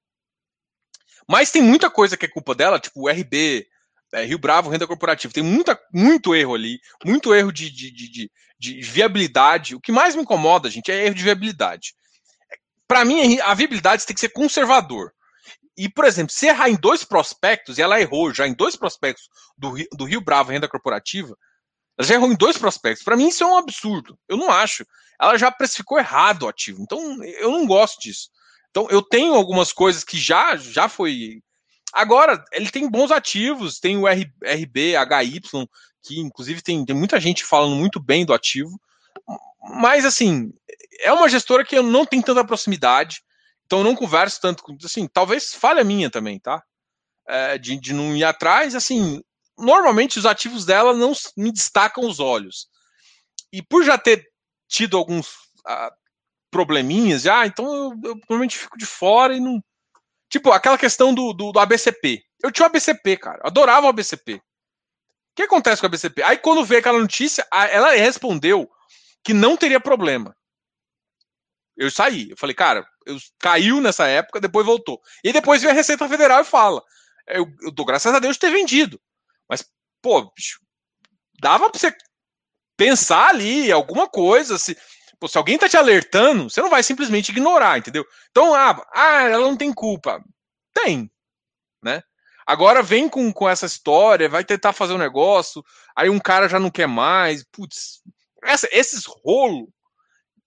Mas tem muita coisa que é culpa dela, tipo o RB, é, Rio Bravo, renda corporativa. Tem muita, muito erro ali, muito erro de, de, de, de, viabilidade. O que mais me incomoda, gente, é erro de viabilidade. Para mim, a viabilidade tem que ser conservador. E, por exemplo, se errar em dois prospectos, e ela errou já em dois prospectos do, do Rio Bravo renda corporativa, ela já errou em dois prospectos. Para mim, isso é um absurdo. Eu não acho. Ela já precificou errado o ativo. Então, eu não gosto disso. Então, eu tenho algumas coisas que já, já foi. Agora, ele tem bons ativos, tem o R, RB, HY, que inclusive tem, tem muita gente falando muito bem do ativo. Mas, assim, é uma gestora que eu não tenho tanta proximidade. Então, eu não converso tanto com. Assim, talvez falha minha também, tá? É, de, de não ir atrás. Assim, normalmente os ativos dela não me destacam os olhos. E por já ter tido alguns ah, probleminhas, já, então eu, eu, normalmente fico de fora e não. Tipo, aquela questão do, do, do ABCP. Eu tinha o ABCP, cara. Eu adorava o ABCP. O que acontece com o ABCP? Aí quando veio aquela notícia, ela respondeu que não teria problema. Eu saí. Eu falei, cara, eu caiu nessa época, depois voltou. E depois vem a Receita Federal e fala. Eu, eu dou graças a Deus de ter vendido. Mas, pô, bicho, dava pra você pensar ali alguma coisa. Se, pô, se alguém tá te alertando, você não vai simplesmente ignorar, entendeu? Então, ah, ah ela não tem culpa. Tem, né? Agora vem com, com essa história, vai tentar fazer um negócio, aí um cara já não quer mais. Putz, essa, esses rolos,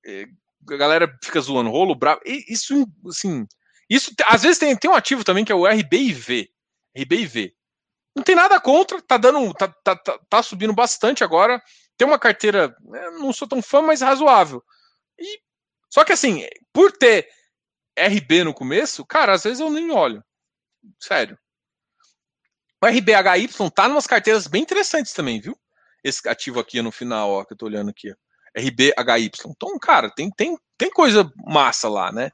eh, a galera fica zoando, rolo bravo. Isso, assim, isso às vezes tem, tem um ativo também que é o RBIV. RBIV. Não tem nada contra, tá dando, tá, tá, tá, tá subindo bastante agora. Tem uma carteira, né, não sou tão fã, mas razoável. E, só que assim, por ter RB no começo, cara, às vezes eu nem olho. Sério. O RBHY tá em umas carteiras bem interessantes também, viu? Esse ativo aqui no final, ó, que eu tô olhando aqui. RBHY. Então, cara, tem, tem, tem coisa massa lá, né?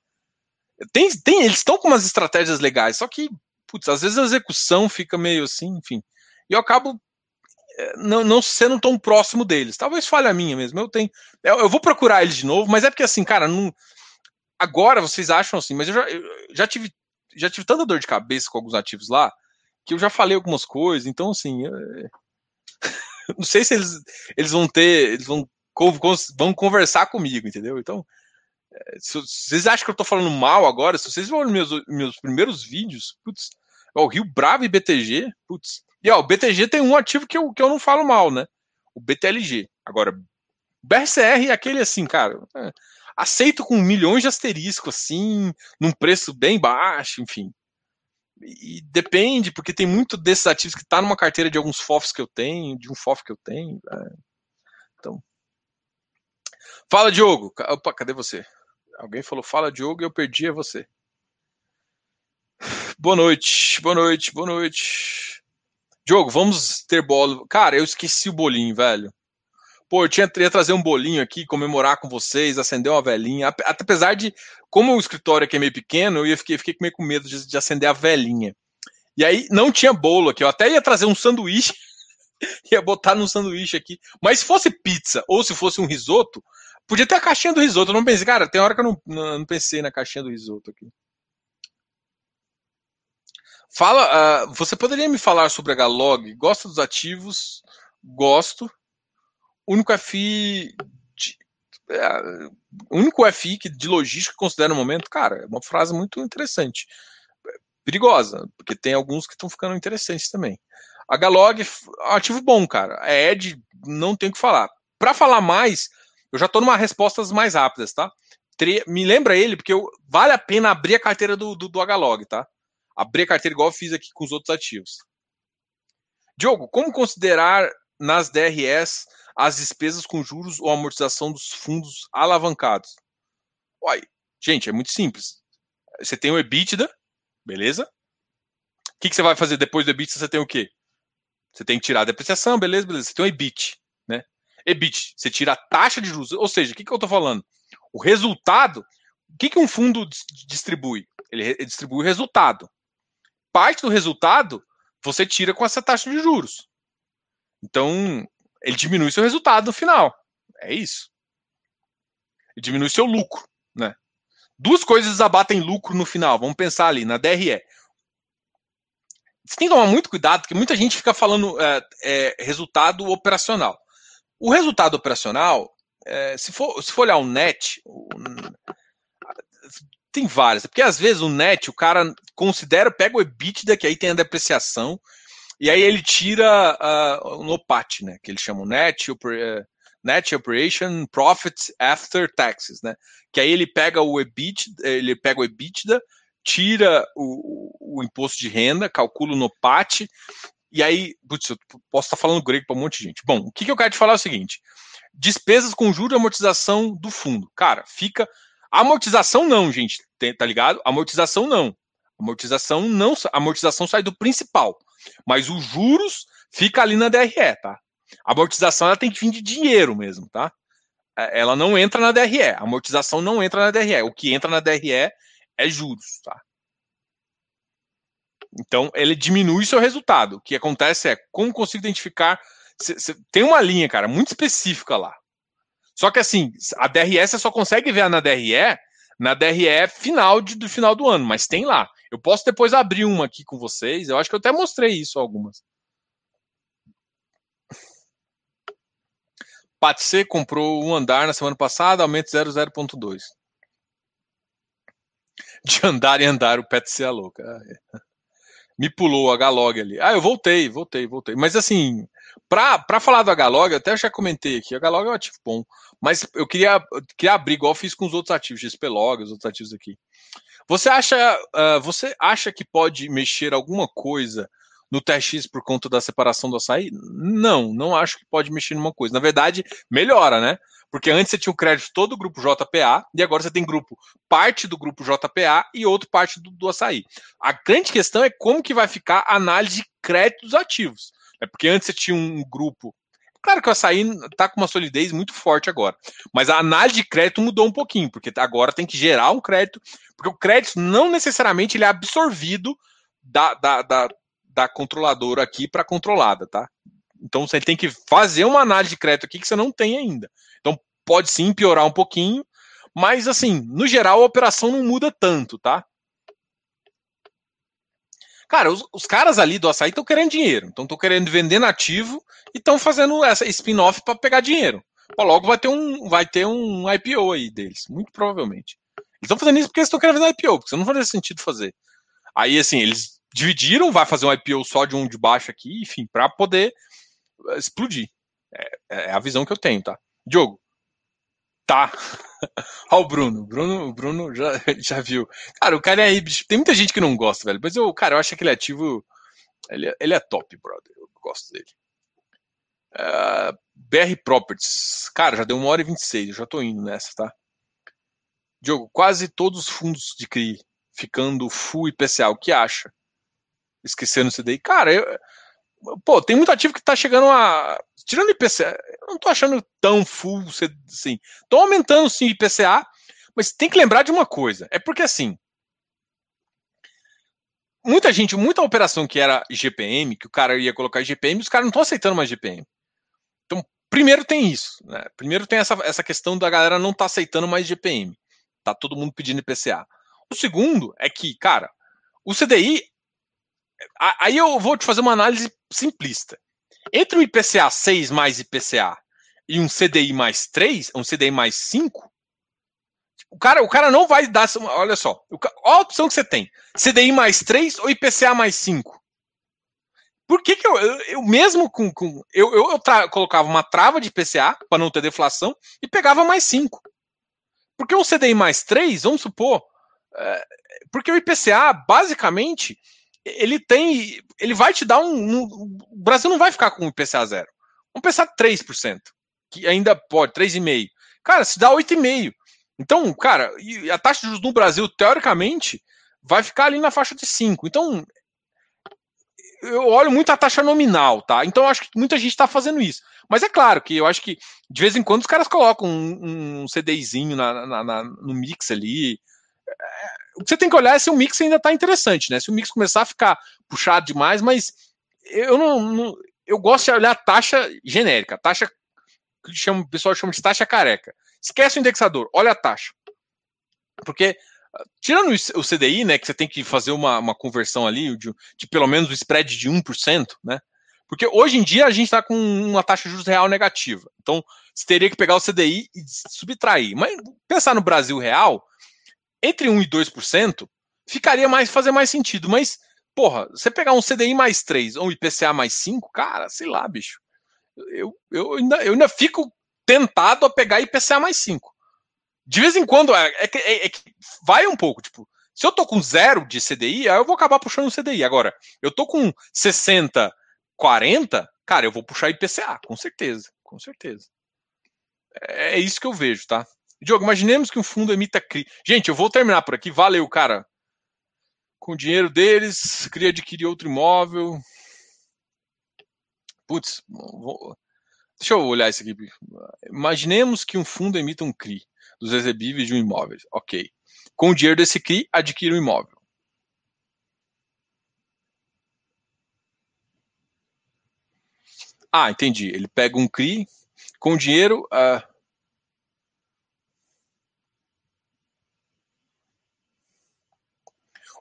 Tem, tem, eles estão com umas estratégias legais, só que, putz, às vezes a execução fica meio assim, enfim. E eu acabo eh, não, não sendo tão próximo deles. Talvez falha minha mesmo. Eu tenho. Eu, eu, vou procurar eles de novo, mas é porque assim, cara, não, agora vocês acham assim, mas eu já, eu já tive já tive tanta dor de cabeça com alguns ativos lá que eu já falei algumas coisas, então assim, é... não sei se eles, eles vão ter, eles vão, vão conversar comigo, entendeu? Então, é, se, vocês acham que eu tô falando mal agora, se vocês vão meus, meus primeiros vídeos, putz, ó, o Rio Bravo e BTG, putz, e ó, o BTG tem um ativo que eu, que eu não falo mal, né? O BTLG. Agora, BRCR é aquele assim, cara, é, aceito com milhões de asterisco, assim, num preço bem baixo, enfim. E depende, porque tem muito desses ativos que está numa carteira de alguns FOFs que eu tenho, de um FOF que eu tenho. Né? Então. Fala, Diogo. Opa, cadê você? Alguém falou fala, Diogo, e eu perdi é você. Boa noite, boa noite, boa noite. Diogo, vamos ter bolo. Cara, eu esqueci o bolinho, velho. Pô, eu tinha, ia trazer um bolinho aqui, comemorar com vocês, acender uma velhinha. Apesar de, como o escritório aqui é meio pequeno, eu fiquei, fiquei meio com medo de, de acender a velhinha. E aí não tinha bolo aqui. Eu até ia trazer um sanduíche, ia botar num sanduíche aqui. Mas se fosse pizza ou se fosse um risoto, podia ter a caixinha do risoto. Eu não pensei, cara, tem hora que eu não, não, não pensei na caixinha do risoto aqui. Fala, uh, você poderia me falar sobre a Galog? Gosto dos ativos? Gosto único FI de, é, único FI que de logística considera no momento, cara, é uma frase muito interessante. Perigosa, porque tem alguns que estão ficando interessantes também. A Galog, ativo bom, cara. A Ed, não tem o que falar. Para falar mais, eu já estou numa respostas mais rápidas, tá? Me lembra ele, porque eu, vale a pena abrir a carteira do, do, do Agalog, tá? Abrir a carteira igual eu fiz aqui com os outros ativos. Diogo, como considerar nas DRS as despesas com juros ou amortização dos fundos alavancados. Uai, gente, é muito simples. Você tem o EBITDA, beleza? O que, que você vai fazer depois do EBITDA? Você tem o quê? Você tem que tirar a depreciação, beleza, beleza. Você tem o EBIT, né? EBIT, você tira a taxa de juros. Ou seja, o que, que eu estou falando? O resultado, o que, que um fundo distribui? Ele distribui o resultado. Parte do resultado você tira com essa taxa de juros. Então, ele diminui seu resultado no final. É isso. Ele diminui seu lucro, né? Duas coisas abatem lucro no final. Vamos pensar ali na DRE. Você tem que tomar muito cuidado, porque muita gente fica falando é, é, resultado operacional. O resultado operacional, é, se, for, se for olhar o net, o, tem várias. Porque às vezes o net, o cara considera, pega o EBITDA, que aí tem a depreciação, e aí ele tira uh, o NOPAT, né? Que eles chamam Net, Net Operation Profit After Taxes, né? Que aí ele pega o EBITDA, ele pega o EBITDA, tira o, o imposto de renda, calcula o NOPAT, e aí, putz, eu posso estar falando grego para um monte de gente. Bom, o que, que eu quero te falar é o seguinte: despesas com juros e amortização do fundo. Cara, fica. Amortização não, gente, tá ligado? Amortização não. Amortização não. Amortização sai do principal. Mas os juros fica ali na DRE, tá? Amortização ela tem que vir de dinheiro mesmo, tá? É, ela não entra na DRE. Amortização não entra na DRE. O que entra na DRE é juros, tá? Então, ele diminui seu resultado. O que acontece é, como consigo identificar. Cê, cê, tem uma linha, cara, muito específica lá. Só que assim, a DRE você só consegue ver na DRE na DRE final de, do final do ano, mas tem lá. Eu posso depois abrir uma aqui com vocês. Eu acho que eu até mostrei isso algumas. Patse comprou um andar na semana passada, aumento 0,0.2. De andar em andar, o Pet é louca. Ah, é. Me pulou a Galog ali. Ah, eu voltei, voltei, voltei. Mas assim, para falar do Galog, eu até já comentei aqui, a Galog é um ativo bom. Mas eu queria, eu queria abrir, igual fiz com os outros ativos, XPlog, os outros ativos aqui. Você acha, uh, você acha que pode mexer alguma coisa no TRX por conta da separação do açaí? Não, não acho que pode mexer numa coisa. Na verdade, melhora, né? Porque antes você tinha o crédito todo do grupo JPA e agora você tem grupo parte do grupo JPA e outro parte do, do açaí. A grande questão é como que vai ficar a análise de crédito dos ativos. É porque antes você tinha um grupo Claro que o açaí está com uma solidez muito forte agora. Mas a análise de crédito mudou um pouquinho, porque agora tem que gerar um crédito, porque o crédito não necessariamente ele é absorvido da, da, da, da controladora aqui para controlada, tá? Então você tem que fazer uma análise de crédito aqui que você não tem ainda. Então pode sim piorar um pouquinho, mas assim, no geral a operação não muda tanto, tá? Cara, os, os caras ali do açaí estão querendo dinheiro. Então estão querendo vender nativo e estão fazendo essa spin-off para pegar dinheiro. Pô, logo vai ter um vai ter um IPO aí deles, muito provavelmente. Eles estão fazendo isso porque eles estão querendo vender IPO, porque não faz sentido fazer. Aí assim, eles dividiram, vai fazer um IPO só de um de baixo aqui, enfim, para poder eh, explodir. É, é, a visão que eu tenho, tá? Diogo, tá. Olha o Bruno. Bruno, o Bruno já, já viu. Cara, o cara é aí, tem muita gente que não gosta, velho. Mas eu, cara, eu acho aquele ativo. Ele, é, ele é top, brother. Eu gosto dele. Uh, é, BR Properties. Cara, já deu uma hora e 26. Eu já tô indo nessa, tá? Diogo, quase todos os fundos de CRI ficando full IPCA. O que acha? Esquecendo o CDI. Cara, eu, pô, tem muito ativo que tá chegando a. Tirando IPCA, não tô achando tão full assim. Tô aumentando sim IPCA, mas tem que lembrar de uma coisa. É porque assim. Muita gente, muita operação que era GPM, que o cara ia colocar GPM, os caras não estão aceitando mais GPM. Então, primeiro tem isso. Né? Primeiro tem essa, essa questão da galera não tá aceitando mais GPM. Tá todo mundo pedindo IPCA. O segundo é que, cara, o CDI Aí eu vou te fazer uma análise simplista. Entre um IPCA 6 mais IPCA e um CDI mais 3, um CDI mais 5, o cara, o cara não vai dar. Olha só, olha a opção que você tem: CDI mais 3 ou IPCA mais 5. Por que, que eu, eu, eu mesmo com. com eu eu, tra, colocava uma trava de IPCA para não ter deflação e pegava mais 5. Porque o CDI mais 3, vamos supor. É, porque o IPCA, basicamente, ele tem. Ele vai te dar um, um, O Brasil não vai ficar com um IPCA zero. Vamos pensar 3%, que ainda pode, 3,5%. Cara, se dá 8,5%. Então, cara, a taxa de juros no Brasil, teoricamente, vai ficar ali na faixa de 5%. Então, eu olho muito a taxa nominal, tá? Então, eu acho que muita gente está fazendo isso. Mas é claro que eu acho que, de vez em quando, os caras colocam um, um CDIzinho na, na, na, no mix ali. É, o que você tem que olhar é se o mix ainda está interessante, né? Se o mix começar a ficar puxado demais, mas eu não, não eu gosto de olhar a taxa genérica, taxa que chama, o pessoal chama de taxa careca. Esquece o indexador, olha a taxa. Porque, tirando o CDI, né, que você tem que fazer uma, uma conversão ali de, de pelo menos o spread de 1%, né? Porque hoje em dia a gente está com uma taxa de juros real negativa. Então, você teria que pegar o CDI e subtrair. Mas pensar no Brasil real, entre 1 e 2% ficaria mais fazer mais sentido, mas porra, você pegar um CDI mais 3 ou um IPCA mais 5, cara, sei lá, bicho. Eu, eu, ainda, eu ainda fico tentado a pegar IPCA mais 5. De vez em quando, é, é, é, é, que vai um pouco, tipo, se eu tô com zero de CDI, aí eu vou acabar puxando o CDI. Agora, eu tô com 60, 40, cara, eu vou puxar IPCA, com certeza, com certeza. É, é isso que eu vejo, tá? Diogo, imaginemos que um fundo emita CRI. Gente, eu vou terminar por aqui. Valeu, cara. Com o dinheiro deles, queria adquirir outro imóvel putz, vou... deixa eu olhar isso aqui. Imaginemos que um fundo emita um CRI dos exebíveis de um imóvel. Ok. Com o dinheiro desse CRI, adquire um imóvel. Ah, entendi. Ele pega um CRI com o dinheiro. Ah,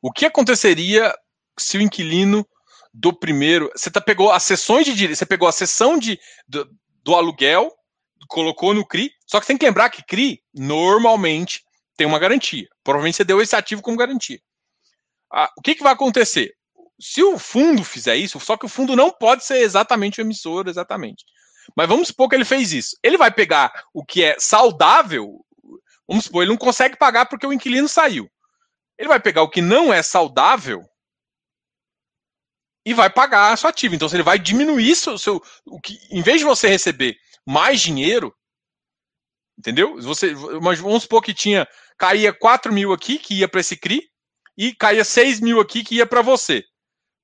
o que aconteceria se o inquilino do primeiro. Você tá, pegou as sessões de direito, você pegou a sessão de, do, do aluguel, colocou no CRI, só que tem que lembrar que CRI normalmente tem uma garantia. Provavelmente você deu esse ativo como garantia. Ah, o que, que vai acontecer? Se o fundo fizer isso, só que o fundo não pode ser exatamente o emissor, exatamente. Mas vamos supor que ele fez isso. Ele vai pegar o que é saudável, vamos supor, ele não consegue pagar porque o inquilino saiu. Ele vai pegar o que não é saudável e vai pagar a sua ativa. Então, se ele vai diminuir seu, seu o que, em vez de você receber mais dinheiro, entendeu? Você, mas vamos supor que tinha caía 4 mil aqui que ia para esse CRI e caía 6 mil aqui que ia para você.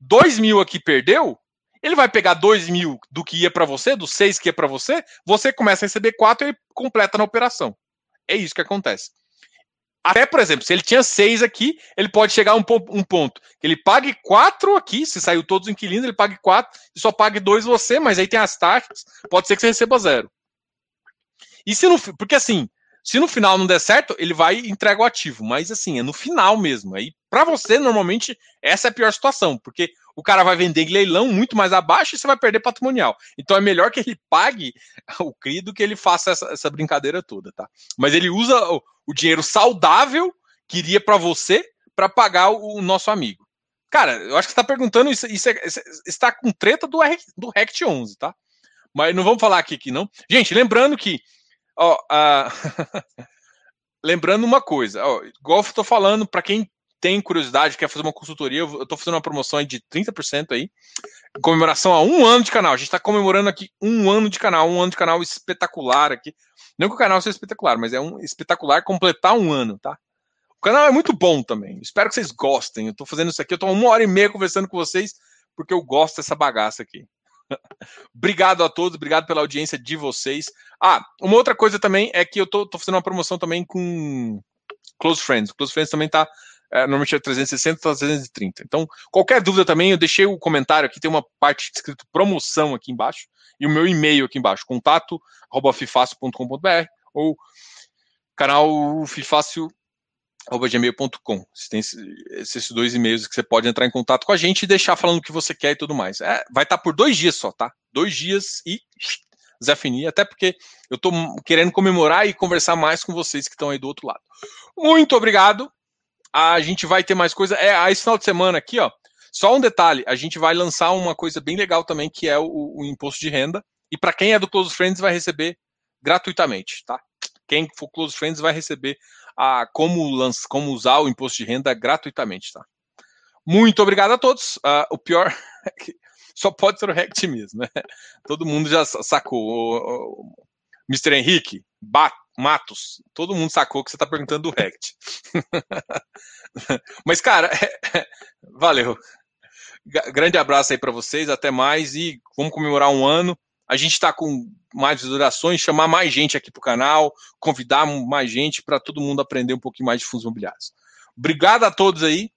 2 mil aqui perdeu, ele vai pegar 2 mil do que ia para você, dos 6 que ia para você, você começa a receber 4 e completa na operação. É isso que acontece. Até, por exemplo, se ele tinha seis aqui, ele pode chegar a um, um ponto ele pague quatro aqui, se saiu todos os inquilinos, ele pague quatro e só pague dois você, mas aí tem as taxas, pode ser que você receba zero. E se no, porque assim, se no final não der certo, ele vai e entrega o ativo, mas assim, é no final mesmo. Aí para você normalmente essa é a pior situação, porque o cara vai vender em leilão muito mais abaixo e você vai perder patrimonial. Então é melhor que ele pague o CRI do que ele faça essa, essa brincadeira toda, tá? Mas ele usa o, o dinheiro saudável que iria para você para pagar o, o, nosso amigo. Cara, eu acho que você está perguntando isso, isso, é, isso está com treta do, do Rect 11, tá? Mas não vamos falar aqui, aqui não. Gente, lembrando que ó, lembrando uma coisa, ó, igual eu tô falando, para quem tem curiosidade, quer fazer uma consultoria, eu estou fazendo uma promoção aí de 30% aí, comemoração a um ano de canal. A gente está comemorando aqui um ano de canal, um ano de canal espetacular aqui. Não que o canal seja espetacular, mas é um espetacular completar um ano, tá? O canal é muito bom também. Espero que vocês gostem. Eu estou fazendo isso aqui, eu estou uma hora e meia conversando com vocês, porque eu gosto dessa bagaça aqui. obrigado a todos, obrigado pela audiência de vocês. Ah, uma outra coisa também é que eu tô fazendo uma promoção também com Close Friends. Close Friends também tá é, normalmente é 360, tá 330. Então, qualquer dúvida também, eu deixei o comentário aqui, tem uma parte escrito promoção aqui embaixo, e o meu e-mail aqui embaixo, contato fifácil.com.br ou canal fifácil.gmail.com. Tem esses dois e-mails que você pode entrar em contato com a gente e deixar falando o que você quer e tudo mais. É, vai estar tá por dois dias só, tá? Dois dias e Zé Fini, até porque eu estou querendo comemorar e conversar mais com vocês que estão aí do outro lado. Muito obrigado a gente vai ter mais coisa. É, esse final de semana aqui, ó. Só um detalhe: a gente vai lançar uma coisa bem legal também, que é o, o imposto de renda. E para quem é do Close Friends, vai receber gratuitamente, tá? Quem for Close Friends vai receber a como, lança, como usar o imposto de renda gratuitamente, tá? Muito obrigado a todos. Uh, o pior é que só pode ser o Rect mesmo, né? Todo mundo já sacou. O, o Mr. Henrique, bate Matos, todo mundo sacou que você está perguntando do Rect. Mas, cara, valeu. Grande abraço aí para vocês, até mais e vamos comemorar um ano. A gente está com mais durações, chamar mais gente aqui para o canal, convidar mais gente para todo mundo aprender um pouquinho mais de fundos imobiliários. Obrigado a todos aí.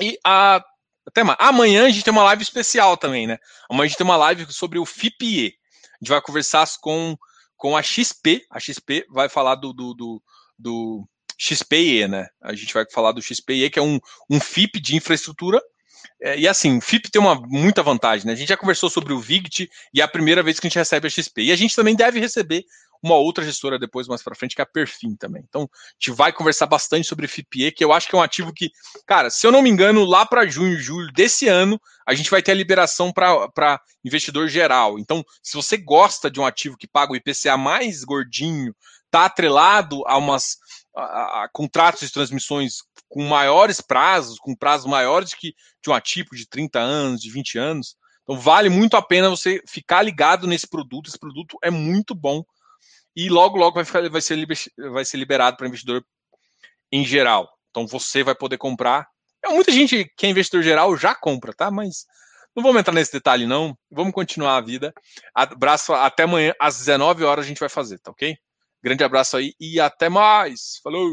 E a, até mais. Amanhã a gente tem uma live especial também, né? Amanhã a gente tem uma live sobre o FIPE. A gente vai conversar com com a XP. A XP vai falar do, do, do, do XPE, né? A gente vai falar do XPE, que é um, um FIP de infraestrutura. É, e assim, FIP tem uma muita vantagem, né? A gente já conversou sobre o VIGT e é a primeira vez que a gente recebe a XP. E a gente também deve receber uma outra gestora depois, mais para frente, que é a Perfim também. Então, a gente vai conversar bastante sobre FIPE, que eu acho que é um ativo que, cara, se eu não me engano, lá para junho, julho desse ano, a gente vai ter a liberação para investidor geral. Então, se você gosta de um ativo que paga o IPCA mais gordinho, tá atrelado a umas a, a contratos de transmissões com maiores prazos, com prazos maiores que de um ativo de 30 anos, de 20 anos. Então vale muito a pena você ficar ligado nesse produto. Esse produto é muito bom e logo, logo vai, ficar, vai, ser, vai ser liberado para investidor em geral. Então você vai poder comprar. É, muita gente que é investidor geral já compra, tá? Mas não vamos entrar nesse detalhe, não. Vamos continuar a vida. Abraço até amanhã, às 19 horas a gente vai fazer, tá ok? Grande abraço aí e até mais. Falou!